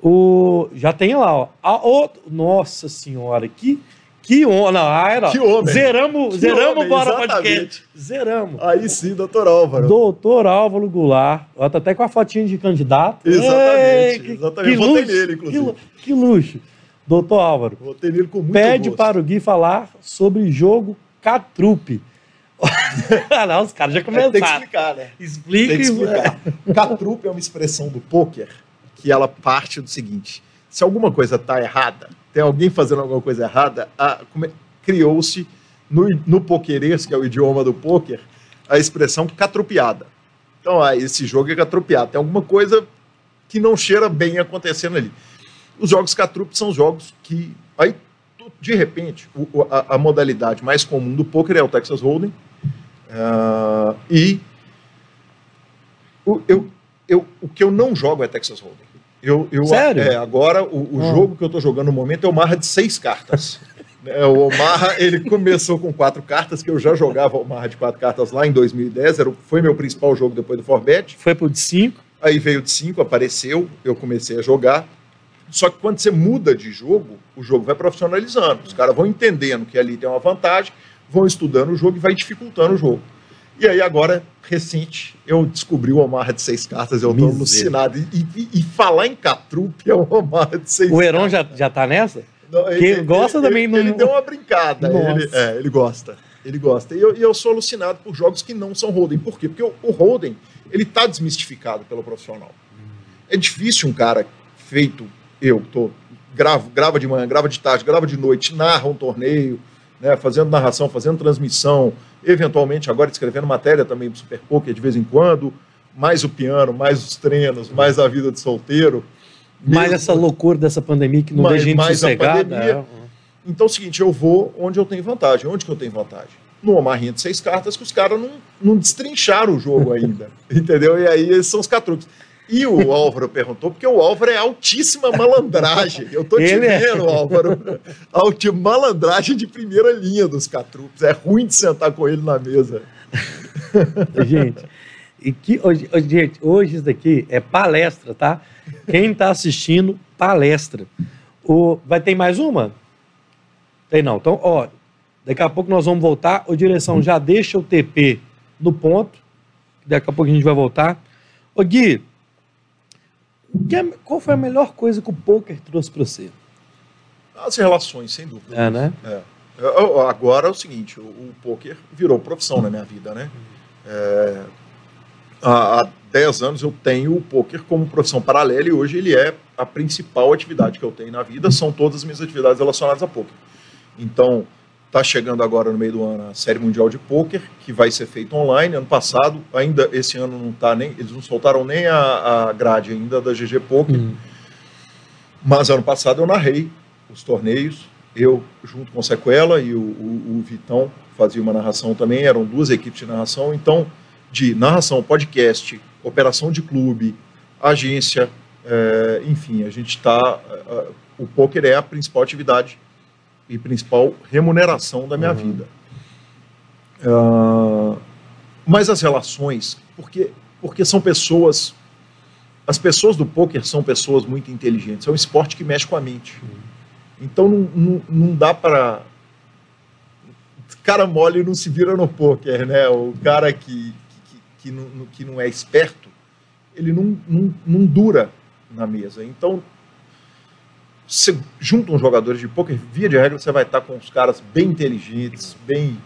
O, já tem lá, ó. A, o, nossa senhora, que que ah, era. Que homem. Zeramos, que zeramos homem, Bora. Podcast. Zeramos. Aí sim, doutor Álvaro. Doutor Álvaro Goulart. Ó, tá até com a fotinha de candidato. Exatamente. Ei, exatamente. Que, Votei luxo, nele, inclusive. Que, que, luxo. Doutor Álvaro. Votei nele com muito Pede gosto. para o Gui falar sobre jogo Catrupe. [laughs] ah, não, os caras já começaram. É, tem que explicar, né? Explica. Tem que explicar. Catrupe é uma expressão do poker que ela parte do seguinte. Se alguma coisa está errada, tem alguém fazendo alguma coisa errada, criou-se no, no pokerês, que é o idioma do poker, a expressão catrupiada. Então, ah, esse jogo é catrupiado. Tem alguma coisa que não cheira bem acontecendo ali. Os jogos catrup são jogos que, aí, de repente, a, modalidade mais comum do poker é o Texas Hold'em. Uh, e o, eu, eu, o que eu não jogo é Texas Hold'em. Eu, eu, Sério? É, agora o, o jogo que eu estou jogando no momento é o Marra de seis cartas. [laughs] é, o Omarra, ele começou com quatro cartas, que eu já jogava o Omarra de quatro cartas lá em 2010, era, foi meu principal jogo depois do Forbet. Foi pro de cinco? Aí veio de cinco, apareceu, eu comecei a jogar. Só que quando você muda de jogo, o jogo vai profissionalizando. Os caras vão entendendo que ali tem uma vantagem, vão estudando o jogo e vai dificultando o jogo. E aí agora recente, eu descobri o Omar de seis cartas, eu estou alucinado. E, e, e, falar em Catrupe é o Omar de seis O Heron já, já tá nessa? Não, que ele, gosta ele, também. Ele, ele deu uma brincada. Ele, é, ele gosta. Ele gosta. E eu, e eu, sou alucinado por jogos que não são Holden. Por quê? Porque o, o Holden, ele tá desmistificado pelo profissional. É difícil um cara feito, eu, tô, gravo, grava de manhã, grava de tarde, grava de noite, narra um torneio, né, fazendo narração, fazendo transmissão, eventualmente agora escrevendo matéria também do Super Poker de vez em quando, mais o piano, mais os treinos, mais a vida de solteiro. Mais essa loucura dessa pandemia que não mais, deixa a gente mais sossegada. É. Então é o seguinte, eu vou onde eu tenho vantagem. Onde que eu tenho vantagem? No Omarrinha de seis cartas que os caras não, não destrincharam o jogo ainda, [laughs] entendeu? E aí esses são os catruques. E o Álvaro perguntou, porque o Álvaro é altíssima malandragem. Eu tô te Ele é. vendo, é. Álvaro. Alti malandragem de primeira linha dos catrupes. É ruim de sentar com ele na mesa. gente, e que, hoje, gente, hoje isso daqui é palestra, tá? Quem tá assistindo, palestra. O, vai ter mais uma? Tem não. Então, ó, daqui a pouco nós vamos voltar. O direção já deixa o TP no ponto. Daqui a pouco a gente vai voltar. Ô Gui, qual foi a melhor coisa que o poker trouxe para você? As relações, sem dúvida. É, né? É. Agora é o seguinte, o, o poker virou profissão na minha vida, né? É, há, há 10 anos eu tenho o poker como profissão paralela e hoje ele é a principal atividade que eu tenho na vida, são todas as minhas atividades relacionadas a poker. Então, Está chegando agora no meio do ano a Série Mundial de Pôquer, que vai ser feito online. Ano passado, ainda esse ano não está nem. Eles não soltaram nem a, a grade ainda da GG Poker. Uhum. Mas ano passado eu narrei os torneios. Eu, junto com a Sequela e o, o, o Vitão, fazia uma narração também. Eram duas equipes de narração. Então, de narração, podcast, operação de clube, agência, é, enfim, a gente está. o poker é a principal atividade e principal remuneração da minha uhum. vida. Uh, mas as relações porque, porque são pessoas. As pessoas do poker são pessoas muito inteligentes. É um esporte que mexe com a mente. Então não, não, não dá para. Cara mole não se vira no poker, né? O cara que, que, que, não, que não é esperto, ele não, não, não dura na mesa. Então, você junta uns jogadores de poker, via de regra, você vai estar com os caras bem inteligentes, bem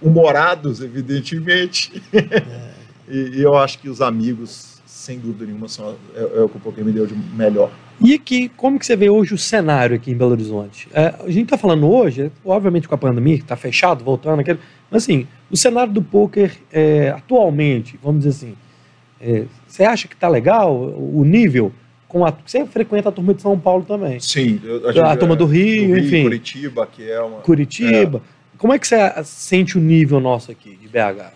humorados, evidentemente. É. [laughs] e, e, eu acho que os amigos, sem dúvida nenhuma, são, é, é o que o poker me deu de melhor. E aqui, como que você vê hoje o cenário aqui em Belo Horizonte? É, a gente está falando hoje, obviamente com a pandemia, que está fechado, voltando, aquele, mas assim, o cenário do poker é, atualmente, vamos dizer assim, é, você acha que está legal o nível? Com a, você frequenta a turma de São Paulo também. Sim. A, a turma do Rio, do Rio, enfim. Curitiba, que é uma... Curitiba. É. Como é que você sente o nível nosso aqui, de BH?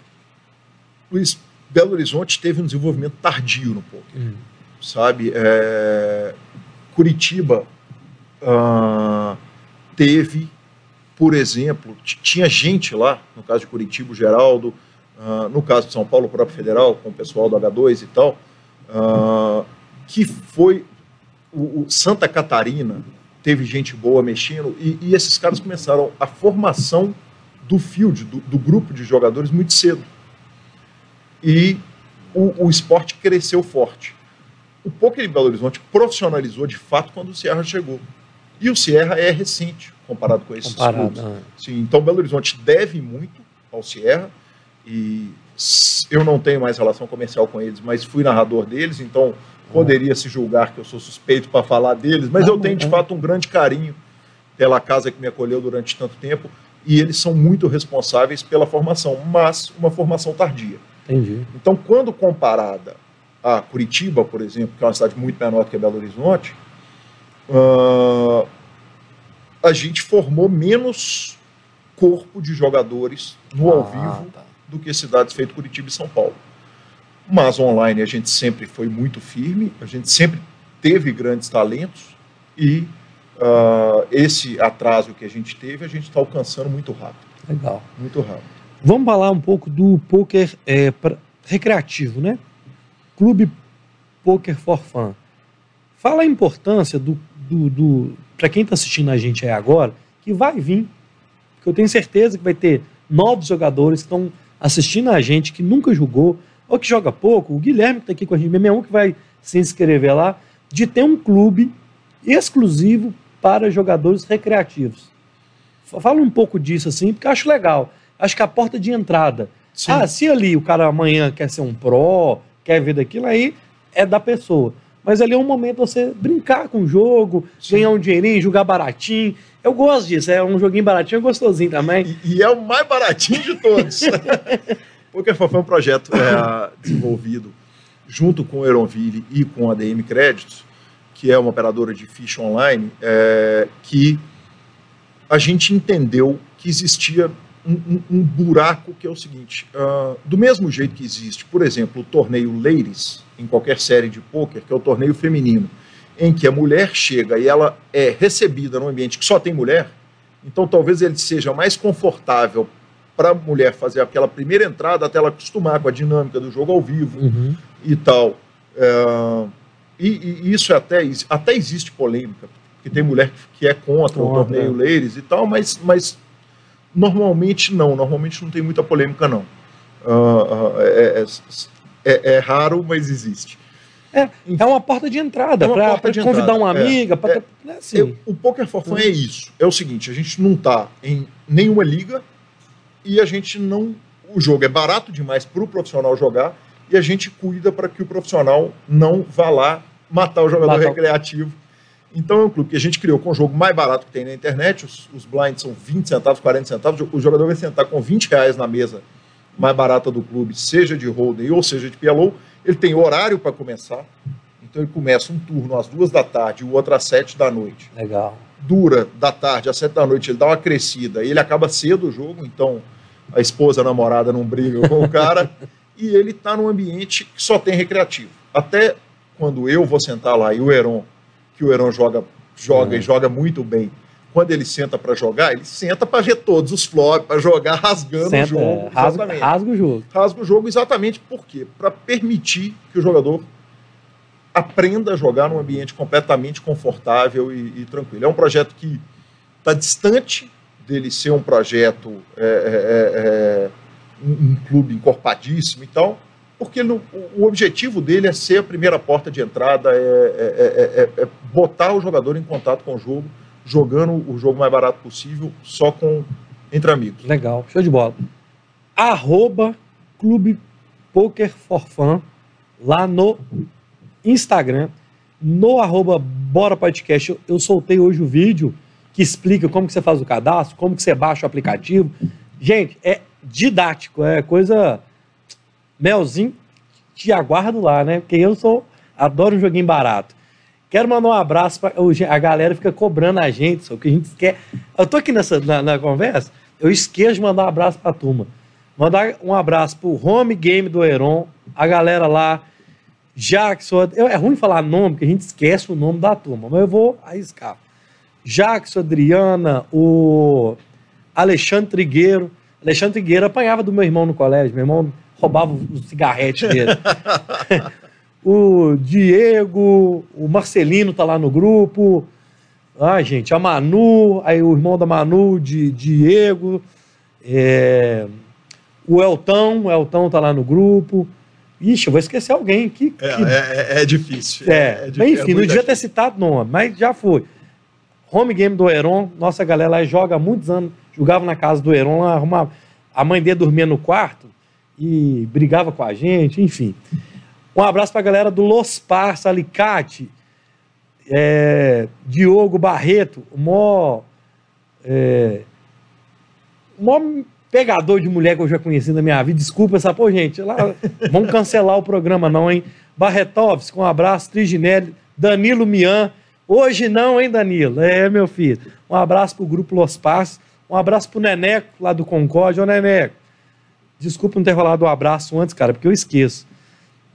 Luiz, Belo Horizonte teve um desenvolvimento tardio no poker. Hum. Sabe? É... Curitiba uh, teve, por exemplo, tinha gente lá, no caso de Curitiba, o Geraldo, uh, no caso de São Paulo, o próprio Federal, com o pessoal do H2 e tal, uh, que foi o, o Santa Catarina, teve gente boa mexendo, e, e esses caras começaram a formação do field, do, do grupo de jogadores, muito cedo. E o, o, esporte cresceu forte. O poker em Belo Horizonte profissionalizou de fato quando o Sierra chegou. E o Sierra é recente comparado com esses comparado, clubes. Ah. Sim, então Belo Horizonte deve muito ao Sierra e eu não tenho mais relação comercial com eles, mas fui narrador deles, então Poderia se julgar que eu sou suspeito para falar deles, mas eu tenho de fato um grande carinho pela casa que me acolheu durante tanto tempo e eles são muito responsáveis pela formação, mas uma formação tardia. Entendi. Então, quando comparada a Curitiba, por exemplo, que é uma cidade muito menor que Belo Horizonte, uh, a gente formou menos corpo de jogadores no ah, ao vivo tá. do que cidades feitas Curitiba e São Paulo. Mas online a gente sempre foi muito firme, a gente sempre teve grandes talentos e uh, esse atraso que a gente teve, a gente está alcançando muito rápido. Legal. Muito rápido. Vamos falar um pouco do poker é, pra, recreativo, né? Clube Poker for Fun. Fala a importância do, do, do para quem está assistindo a gente aí agora, que vai vir, porque eu tenho certeza que vai ter novos jogadores que estão assistindo a gente que nunca jogou, ou que joga pouco, o Guilherme que está aqui com a gente mesmo é que vai se inscrever lá, de ter um clube exclusivo para jogadores recreativos. Fala um pouco disso assim, porque eu acho legal. Acho que a porta de entrada. Sim. Ah, se ali o cara amanhã quer ser um pró, quer ver daquilo, aí é da pessoa. Mas ali é um momento você brincar com o jogo, Sim. ganhar um dinheirinho, jogar baratinho. Eu gosto disso, é um joguinho baratinho, é gostosinho também. E, e é o mais baratinho de todos. [laughs] Poker foi um projeto é, desenvolvido junto com o Eronville e com a DM Créditos, que é uma operadora de ficha online, é, que a gente entendeu que existia um, um, um buraco que é o seguinte: uh, do mesmo jeito que existe, por exemplo, o torneio Ladies, em qualquer série de poker, que é o torneio feminino, em que a mulher chega e ela é recebida num ambiente que só tem mulher, então talvez ele seja mais confortável para a mulher fazer aquela primeira entrada até ela acostumar com a dinâmica do jogo ao vivo uhum. e tal. É, e, e, isso até, até existe polêmica, porque tem mulher que é contra, o torneio é. Ladies e tal, mas, mas normalmente não, normalmente não tem muita polêmica não. Uh, uh, é, é, é, raro, mas existe. É, é uma porta de entrada, é para convidar uma amiga. Pra, é, né, assim. eu, o Poker for Fun é isso. É o seguinte, a gente não está em nenhuma liga, e a gente não. O jogo é barato demais para o profissional jogar e a gente cuida para que o profissional não vá lá matar o jogador matar. recreativo. Então é um clube que a gente criou com o jogo mais barato que tem na internet, os, os blinds são 20 centavos, 40 centavos, o jogador vai sentar com 20 reais na mesa mais barata do clube, seja de holding ou seja de PLO, ele tem horário para começar, então ele começa um turno às duas da tarde e o outro às sete da noite. Legal dura da tarde às sete da noite, ele dá uma crescida e ele acaba cedo o jogo, então a esposa, a namorada não briga com o cara, e ele está num ambiente que só tem recreativo. Até quando eu vou sentar lá e o Heron, que o Heron joga, joga é. e joga muito bem, quando ele senta para jogar, ele senta para ver todos os flops, para jogar [laughs] rasgando senta, o jogo. É, rasga, rasga, o jogo. Rasga o jogo exatamente por quê? Para permitir que o jogador aprenda a jogar num ambiente completamente confortável e, e tranquilo. É um projeto que está distante dele ser um projeto, é, é, é, é um, um, clube encorpadíssimo e tal, porque o objetivo dele é ser a primeira porta de entrada, é, é, é, botar o jogador em contato com o jogo, jogando o jogo mais barato possível, só com entre amigos. Legal, show de bola. Arroba Clube Poker for Fun, lá no Instagram, no arroba Bora Podcast. Eu, eu soltei hoje o vídeo que explica como que você faz o cadastro, como que você baixa o aplicativo. Gente, é didático, é coisa melzinho, te aguardo lá, né? Porque eu sou adoro um joguinho barato. Quero mandar um abraço para a galera fica cobrando a gente, só que a gente quer. Eu tô aqui nessa na, na conversa, eu esqueço de mandar um abraço para a turma. Mandar um abraço pro Home Game do Heron, a galera lá, Jackson. É ruim falar nome, porque a gente esquece o nome da turma, mas eu vou arriscar. Jackson, Adriana, o Alexandre Trigueiro. Alexandre Trigueiro apanhava do meu irmão no colégio. Meu irmão roubava o cigarrete dele. [laughs] o Diego, o Marcelino tá lá no grupo. Ah, gente, a Manu, aí o irmão da Manu, de Diego. É, o Eltão, o Eltão tá lá no grupo. Ixi, eu vou esquecer alguém que. É, que... É, é, é, difícil. É, é, bem, enfim, não devia ter citado nome, mas já foi. Home game do Heron, nossa galera lá joga há muitos anos, jogava na casa do Heron, lá, arrumava, a mãe dele dormia no quarto e brigava com a gente, enfim. Um abraço para a galera do Los Parça Alicate, é, Diogo Barreto, o maior, é, o maior pegador de mulher que eu já conheci na minha vida. Desculpa essa, pô, gente, lá, vamos cancelar o programa não, hein? Barretovski, um abraço, Triginelli, Danilo Mian, Hoje não, hein, Danilo? É, meu filho. Um abraço pro grupo Los Passos. Um abraço pro Neneco, lá do Concorde. Ô, Neneco, desculpa não ter falado um abraço antes, cara, porque eu esqueço.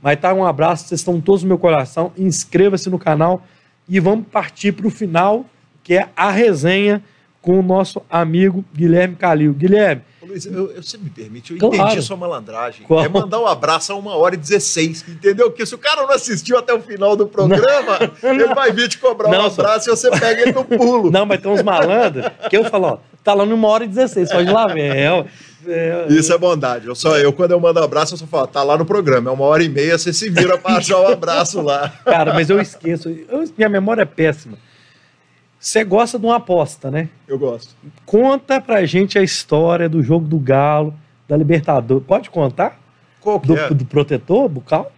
Mas tá, um abraço, vocês estão todos no meu coração. Inscreva-se no canal e vamos partir para o final, que é a resenha com o nosso amigo Guilherme Calil. Guilherme, Luiz, eu, eu, você me permite, eu claro. entendi sua malandragem. Qual? É mandar um abraço a uma hora e 16, entendeu? Porque se o cara não assistiu até o final do programa, não. [laughs] ele vai vir te cobrar não, um abraço só... e você pega ele no pulo. Não, mas tem uns malandros que eu falo, ó, tá lá numa hora e 16, pode ir lá ver. É, é, Isso é bondade. Eu, só, eu, quando eu mando um abraço, eu só falo, tá lá no programa, é uma hora e meia, você se vira para achar o um abraço lá. Cara, mas eu esqueço, eu, minha memória é péssima. Você gosta de uma aposta, né? Eu gosto. Conta pra gente a história do jogo do Galo, da Libertadores. Pode contar? Qual que do, é? do protetor bucal?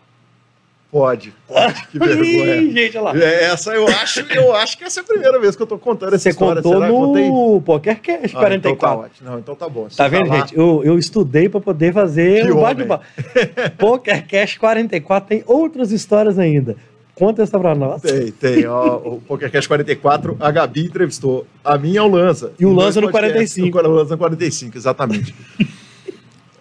Pode, pode, que [laughs] vergonha. Ih, gente, olha lá. É, essa eu acho, eu acho que essa é a primeira vez que eu tô contando essa Você história. Você contou no PokerCast ah, 44. Então tá Não, então tá bom. Você tá vendo, gente? Eu, eu estudei para poder fazer que o bate-papo. [laughs] PokerCast 44 tem outras histórias ainda. Conta essa pra nós. Tem, tem. Ó, o PokerCast 44, a Gabi entrevistou a minha e o Lanza. E o Lanza no 45. O Lanza no 45, exatamente.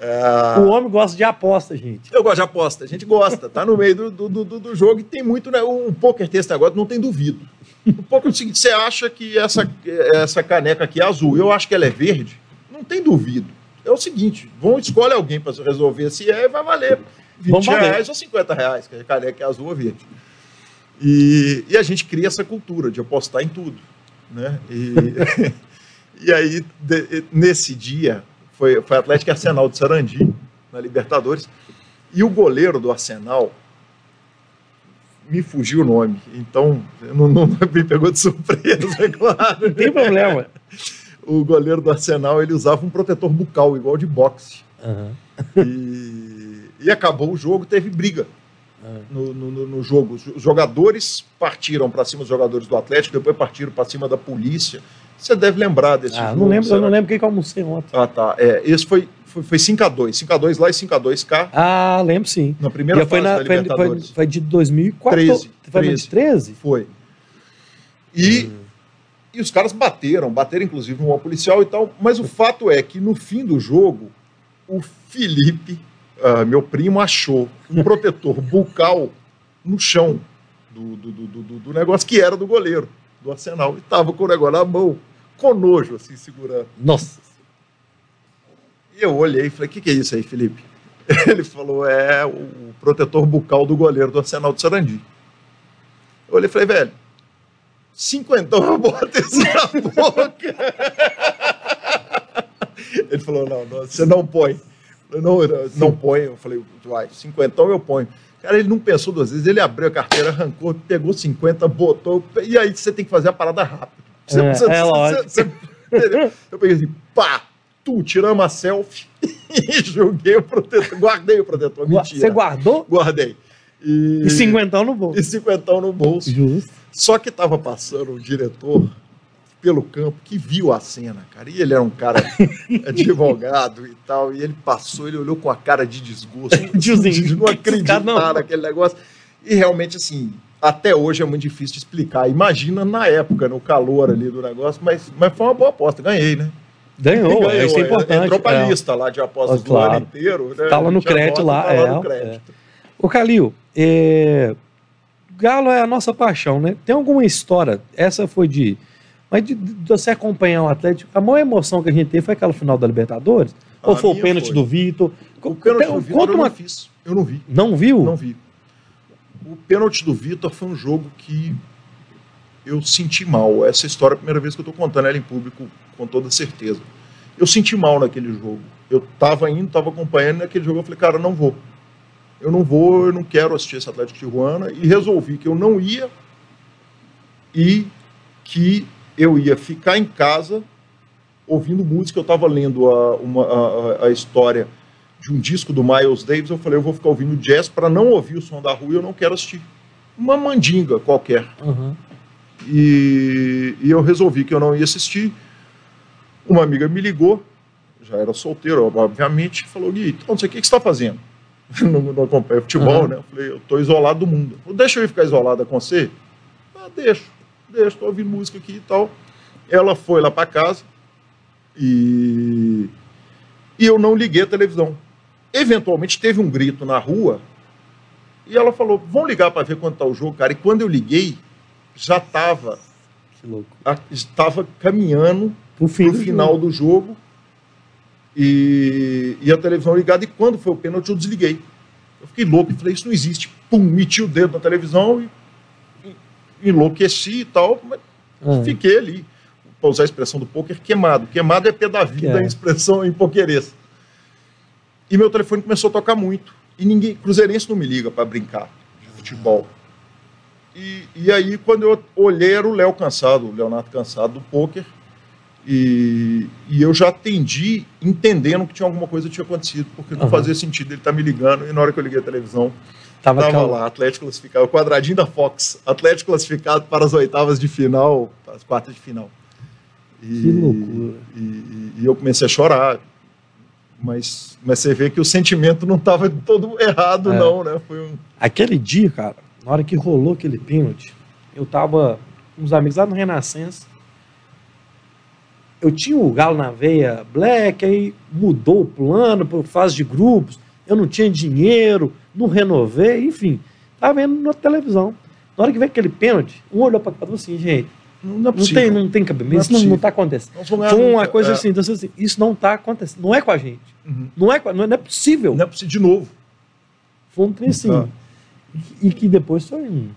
é... [laughs] O homem gosta de aposta, gente. Eu gosto de aposta, a gente gosta. Tá no meio do, do, do, do jogo e tem muito, né? O poker teste agora não tem duvido. O poker é o seguinte: você acha que essa, essa caneca aqui é azul, eu acho que ela é verde, não tem duvido. É o seguinte: vão escolhe alguém para resolver se é e vai valer 20 reais ou 50 reais, que a caneca é azul ou verde. E, e a gente cria essa cultura de apostar em tudo. Né? E, [laughs] e aí, de, nesse dia, foi, foi Atlético Arsenal de Sarandi, na Libertadores, e o goleiro do Arsenal me fugiu o nome, então não, não [laughs] me pegou de surpresa, é [laughs] claro. Não tem problema. O goleiro do Arsenal ele usava um protetor bucal, igual de boxe. Uhum. E, e acabou o jogo, teve briga no, no, no, jogo. Os jogadores partiram para cima dos jogadores do Atlético, depois partiram para cima da polícia. Você deve lembrar desse ah, jogo. Não lembro, eu não lembro quem que eu almocei ontem. Ah, tá. É, esse foi, foi, foi 5x2. 5x2 lá e 5x2 cá. Ah, lembro sim. Na primeira fase foi na, da Libertadores. Foi, foi de 2014. 13, 13. Foi. E, hum. e os caras bateram, bateram inclusive um policial e tal. Mas o fato é que no fim do jogo, o Felipe uh, meu primo achou um protetor bucal no chão do, do, do, do, negócio que era do goleiro, do Arsenal. E estava com o negócio na mão. com nojo, assim, segurando. Nossa. E eu olhei e falei, o que, que é isso aí, Felipe? [laughs] Ele falou, é o protetor bucal do goleiro do Arsenal de Sarandi. Eu olhei e falei, velho, cinquentão eu boto isso na [laughs] boca. [laughs] Ele falou, não, não, você não põe. Eu não, não põe. Eu falei, vai, cinquentão eu ponho. Cara, ele não pensou duas vezes, ele abriu a carteira, arrancou, pegou 50, botou, e aí você tem que fazer a parada rápido. Você, é, você, é você, eu peguei assim, pá, tu, tiramos uma selfie [laughs] e joguei o protetor, guardei o protetor, mentira. Você guardou? Guardei. E, e cinquentão no bolso. E cinquentão no bolso. Justo. Só que tava passando o diretor pelo campo que viu a cena, cara. E ele era um cara [laughs] advogado e tal. E ele passou, ele olhou com a cara de desgosto. [laughs] de não acreditar naquele negócio. E realmente, assim, até hoje é muito difícil de explicar. Imagina na época, no calor ali do negócio, mas, mas foi uma boa aposta. Ganhei, né? Ganhou, Ganhou isso é importante. Entrou pra é. lista lá de apostas claro. do ano inteiro. Né? Tá lá no crédito lá. Tá é, lá no crédito. É. Ô, Calil, é... Galo é a nossa paixão, né? Tem alguma história? Essa foi de. Mas de, de você acompanhar o Atlético, a maior emoção que a gente teve foi aquela final da Libertadores? A Ou foi o pênalti foi. do Vitor? O pênalti do Vitor eu não fiz. Eu não vi. Não viu? Não vi. O pênalti do Vitor foi um jogo que eu senti mal. Essa história é a primeira vez que eu estou contando ela em público com toda certeza. Eu senti mal naquele jogo. Eu estava indo, estava acompanhando naquele jogo. Eu falei, cara, não vou eu não vou, eu não quero assistir esse Atlético Tijuana, e resolvi que eu não ia e que eu ia ficar em casa ouvindo música. Eu estava lendo a, uma, a, a, história de um disco do Miles Davis, eu falei, eu vou ficar ouvindo jazz para não ouvir o som da rua e eu não quero assistir. Uma mandinga qualquer. Uhum. E, e eu resolvi que eu não ia assistir. Uma amiga me ligou, já era solteiro, obviamente, falou, Gui, então, sei o que, que você está fazendo. [laughs] não, não acompanho futebol, uhum. né? Eu falei, eu tô isolado do mundo. Deixa eu ir ficar isolada com você? Ah, deixa, deixa, tô ouvindo música aqui e tal. Ela foi lá para casa e... e eu não liguei a televisão. Eventualmente teve um grito na rua e ela falou, vão ligar para ver quanto tá o jogo, cara. E quando eu liguei, já tava... Que louco. Estava caminhando pro, fim pro final jogo. do jogo e, e a televisão ligada, e quando foi o pênalti eu desliguei. Eu fiquei louco, falei, isso não existe. Pum, meti o dedo na televisão e, e enlouqueci e tal, mas uhum. fiquei ali. Para usar a expressão do poker, queimado. Queimado é pé da vida, é. a expressão em pokerês. E meu telefone começou a tocar muito. E ninguém, cruzeirense não me liga para brincar de futebol. E, e aí, quando eu olhei, era o Léo cansado, o Leonardo cansado do poker. E, e, eu já atendi entendendo que tinha alguma coisa que tinha acontecido, porque não uhum. fazia sentido ele estar tá me ligando. E na hora que eu liguei a televisão, estava lá, Atlético classificado, o quadradinho da Fox, Atlético classificado para as oitavas de final, para as quartas de final. E, que loucura. E, e, e eu comecei a chorar. Mas, mas você vê que o sentimento não estava todo errado, é. não, né? Foi um... Aquele dia, cara, na hora que rolou aquele pênalti, eu tava com uns amigos lá no Renascença eu tinha o Galo na veia black, aí mudou o plano para fase de grupos, eu não tinha dinheiro, não renovei, enfim, estava vendo na televisão. Na hora que veio aquele pênalti, um olhou para o assim, gente, não, é não, tem, não tem cabimento, é isso não está acontecendo. Foi uma coisa é. assim, então, assim, isso não está acontecendo, não é com a gente, uhum. não, é, não, é, não é possível. Não é possível de novo. Foi um trem assim, ah. e, e, que depois foi um...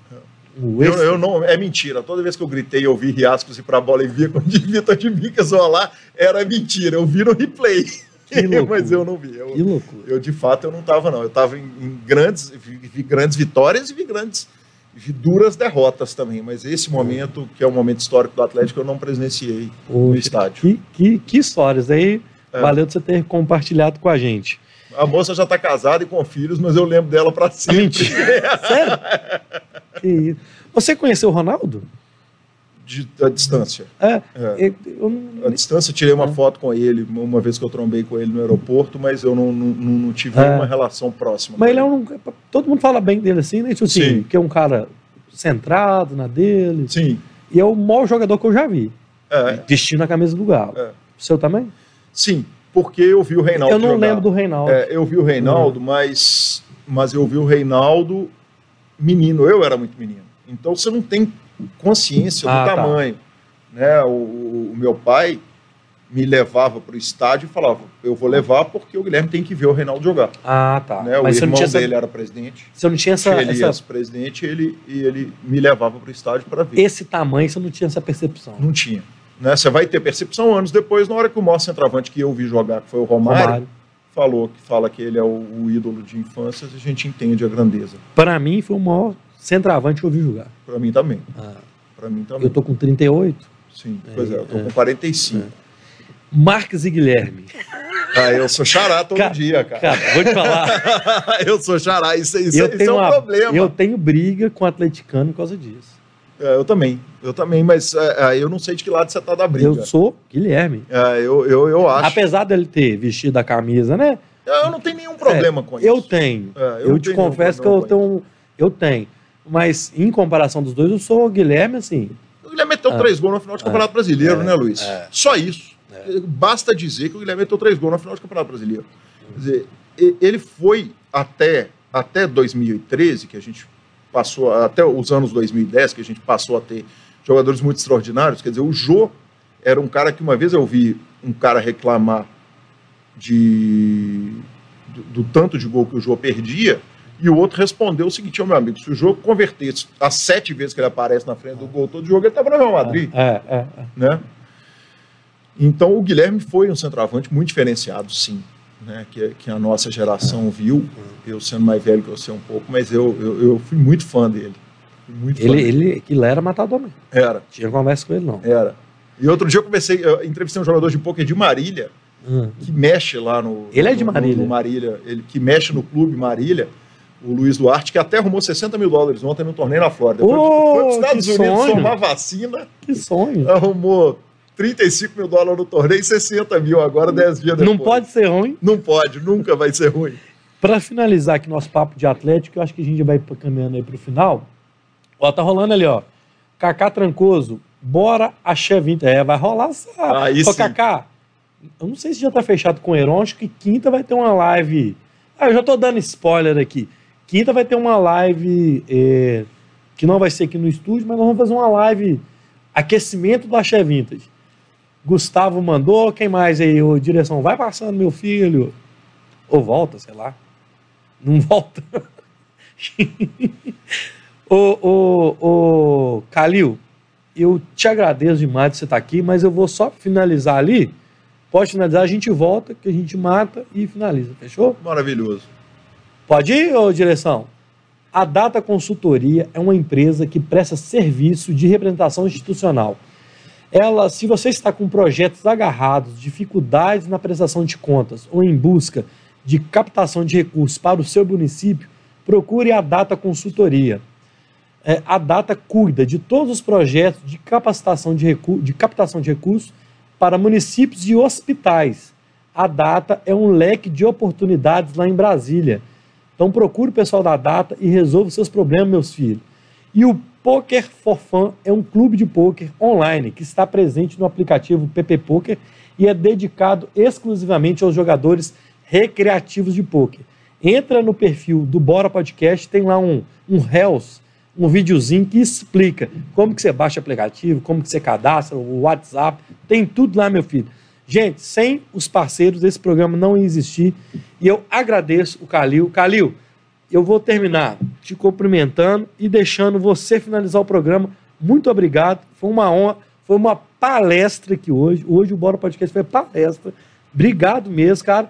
Eu, eu, não, é mentira. Toda vez que eu gritei, eu vi Riascos e pra bola e via quando [laughs] Vitor de Micas lá, era mentira. Eu vi no replay. [laughs] Mas eu não vi. Eu, que loucura. Eu, de fato, eu não estava, não. Eu estava em, em, grandes, vi, vi, grandes vitórias e vi grandes, vi duras derrotas também. Mas esse momento, que é o momento histórico do Atlético, eu não presenciei Poxa, no estádio. Que, que, que histórias aí. É. Valeu você ter compartilhado com a gente. A moça já está casada e com filhos, mas eu lembro dela para sempre. Mentira. Sério? [laughs] Que isso. Você conheceu o Ronaldo? De, a distância. É, é. Eu, a distância, tirei uma é. foto com ele uma vez que eu trombei com ele no aeroporto, mas eu não, não, não tive é. relação próxima. Mas ele é um. Todo mundo fala bem dele assim, né? Tipo assim, Sim. que é um cara centrado na dele. Sim. E é o maior jogador que eu já vi. É. Vestindo a camisa do Galo. É. O seu também? Sim, porque eu vi o Reinaldo. Eu não jogar. lembro do Reinaldo. É, eu vi o Reinaldo, mas, mas eu vi o Reinaldo menino. Eu era muito menino. Então você não tem consciência ah, do tá. tamanho. Né? O, o meu pai me levava para o estádio e falava: Eu vou levar porque o Guilherme tem que ver o Reinaldo jogar. Ah, tá. Né? O Mas irmão dele essa... era presidente. Você não tinha essa. Ele essa... presidente ele, e ele me levava para o estádio para ver. Esse tamanho você não tinha essa percepção? Não tinha. Né? Você vai ter percepção anos depois, na hora que o maior centroavante que eu vi jogar, que foi o Romário, Romário. falou que fala que ele é o, o, ídolo de infância, a gente entende a grandeza. Para mim, foi o maior centroavante que eu vi jogar. Para mim também. Ah. Para mim também. Eu tô com 38. Sim, pois é, eu tô é. com 45. É. Marques e Guilherme. Ah, eu sou xará todo cara, dia, cara. Cara, vou te falar. [laughs] eu sou xará, isso, isso, isso é um uma, problema. Eu tenho briga com o atleticano por causa disso. É, eu também, eu também, mas é, é, eu não sei de que lado você tá da briga. Eu sou Guilherme. É, eu, eu, eu acho. Apesar dele ter vestido a camisa, né? Eu não tenho nenhum problema com isso. Eu tenho. É, eu, eu te confesso que eu tenho, eu tenho. Mas em comparação dos dois, eu sou o Guilherme, assim. O Guilherme meteu ah. três gols no final do Campeonato Brasileiro, né, Luiz? Só isso. Basta dizer que o Guilherme meteu três gols no final do Campeonato Brasileiro. Quer dizer, ele foi até, até 2013, que a gente passou até os anos 2010, que a gente passou a ter jogadores muito extraordinários. Quer dizer, o Jô era um cara que uma vez eu vi um cara reclamar de do, do tanto de gol que o Jô perdia, e o outro respondeu o seguinte: meu amigo, se o jogo convertesse as sete vezes que ele aparece na frente do gol todo jogo, ele estava no Real Madrid. É, é, é. Né? Então o Guilherme foi um centroavante muito diferenciado, sim né, que, que, a nossa geração viu, eu sendo mais velho que você um pouco, mas eu, eu, eu fui muito fã dele. Muito ele, ele, ele era matador mesmo. Era. Tinha conversa com ele, não. Era. E outro dia eu comecei, eu entrevistei um jogador de poker de Marília, hum. que mexe lá no. Ele é de Marília. No, no Marília. Ele que mexe no clube Marília, o Luiz Duarte, que até arrumou 60 mil dólares ontem no torneio na Flórida. Oh, foi, para os Estados Unidos sonho. tomar vacina. Que sonho. Arrumou 35 mil dólares no torneio e 60 mil agora, 10 dias depois. Não pode ser ruim. Não pode, nunca vai ser ruim. Para finalizar aqui nosso papo de Atlético, eu acho que a gente vai caminhando aí para o final. Ó, tá rolando ali, ó. Cacá Trancoso, bora a Chevinte. É, vai rolar essa. Aí Ô, Cacá, eu não sei se já tá fechado com o Heron, acho que quinta vai ter uma live. Ah, eu já tô dando spoiler aqui. Quinta vai ter uma live é, que não vai ser aqui no estúdio, mas nós vamos fazer uma live aquecimento do Axé Vintage. Gustavo mandou, quem mais aí? O direção, vai passando, meu filho. Ou volta, sei lá. Não [laughs] volta. ô, ô, ô, Calil, eu te agradeço demais de você estar aqui, mas eu vou só finalizar ali. Pode finalizar, a gente volta, que a gente mata e finaliza, fechou? Maravilhoso. Pode ir, ô direção? A Data Consultoria é uma empresa que presta serviço de representação institucional ela, se você está com projetos agarrados, dificuldades na prestação de contas ou em busca de captação de recursos para o seu município, procure a Data Consultoria. É, a Data cuida de todos os projetos de capacitação de, de captação de recursos para municípios e hospitais. A Data é um leque de oportunidades lá em Brasília. Então procure o pessoal da Data e resolva os seus problemas, meus filhos. E o Poker for Fun é um clube de poker online que está presente no aplicativo PP Poker e é dedicado exclusivamente aos jogadores recreativos de poker. Entra no perfil do Bora Podcast, tem lá um, um Hells, um videozinho que explica como que você baixa o aplicativo, como que você cadastra, o WhatsApp, tem tudo lá, meu filho. Gente, sem os parceiros desse programa não ia existir. E eu agradeço o Calil. Calil, eu vou terminar te cumprimentando e deixando você finalizar o programa. Muito obrigado. Foi uma honra, foi uma palestra aqui hoje. Hoje o Bora Podcast foi palestra. Obrigado mesmo, cara.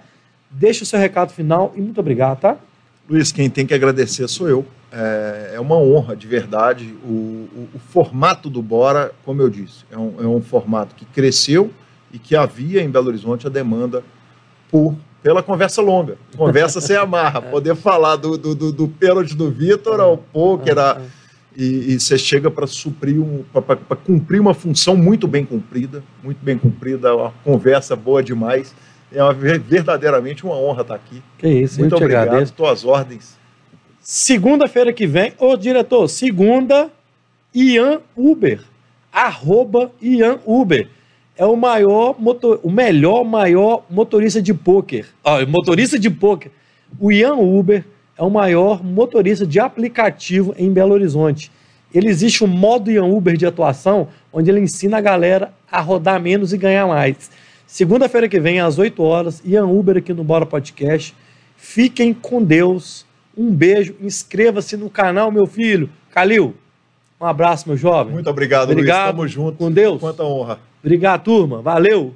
Deixa o seu recado final e muito obrigado, tá? Luiz, quem tem que agradecer sou eu. É, é uma honra, de verdade. O, o, o, formato do Bora, como eu disse, é um, é um formato que cresceu e que havia em Belo Horizonte a demanda por pela conversa longa. Conversa sem amarra. [laughs] Poder falar do, do, do, do pênalti do Vitor ao poker. A, e, e você chega para suprir, um, para cumprir uma função muito bem cumprida, muito bem cumprida, uma conversa boa demais. É uma, verdadeiramente uma honra estar aqui. Que isso, muito eu te obrigado. agradeço. Tuas ordens. Segunda-feira que vem, ô diretor, segunda, Ian Uber. Arroba Ian Uber é o maior motor, o melhor maior motorista de pôquer. Ah, motorista de pôquer. O Ian Uber é o maior motorista de aplicativo em Belo Horizonte. ele existe um modo Ian Uber de atuação onde ele ensina a galera a rodar menos e ganhar mais. Segunda-feira que vem, às 8 horas, Ian Uber aqui no Bora Podcast. Fiquem com Deus. Um beijo. Inscreva-se no canal, meu filho. Calil, um abraço, meu jovem. Muito obrigado, obrigado. Luiz. Tamo junto. Com Deus. Quanta honra. Obrigado, turma. Valeu.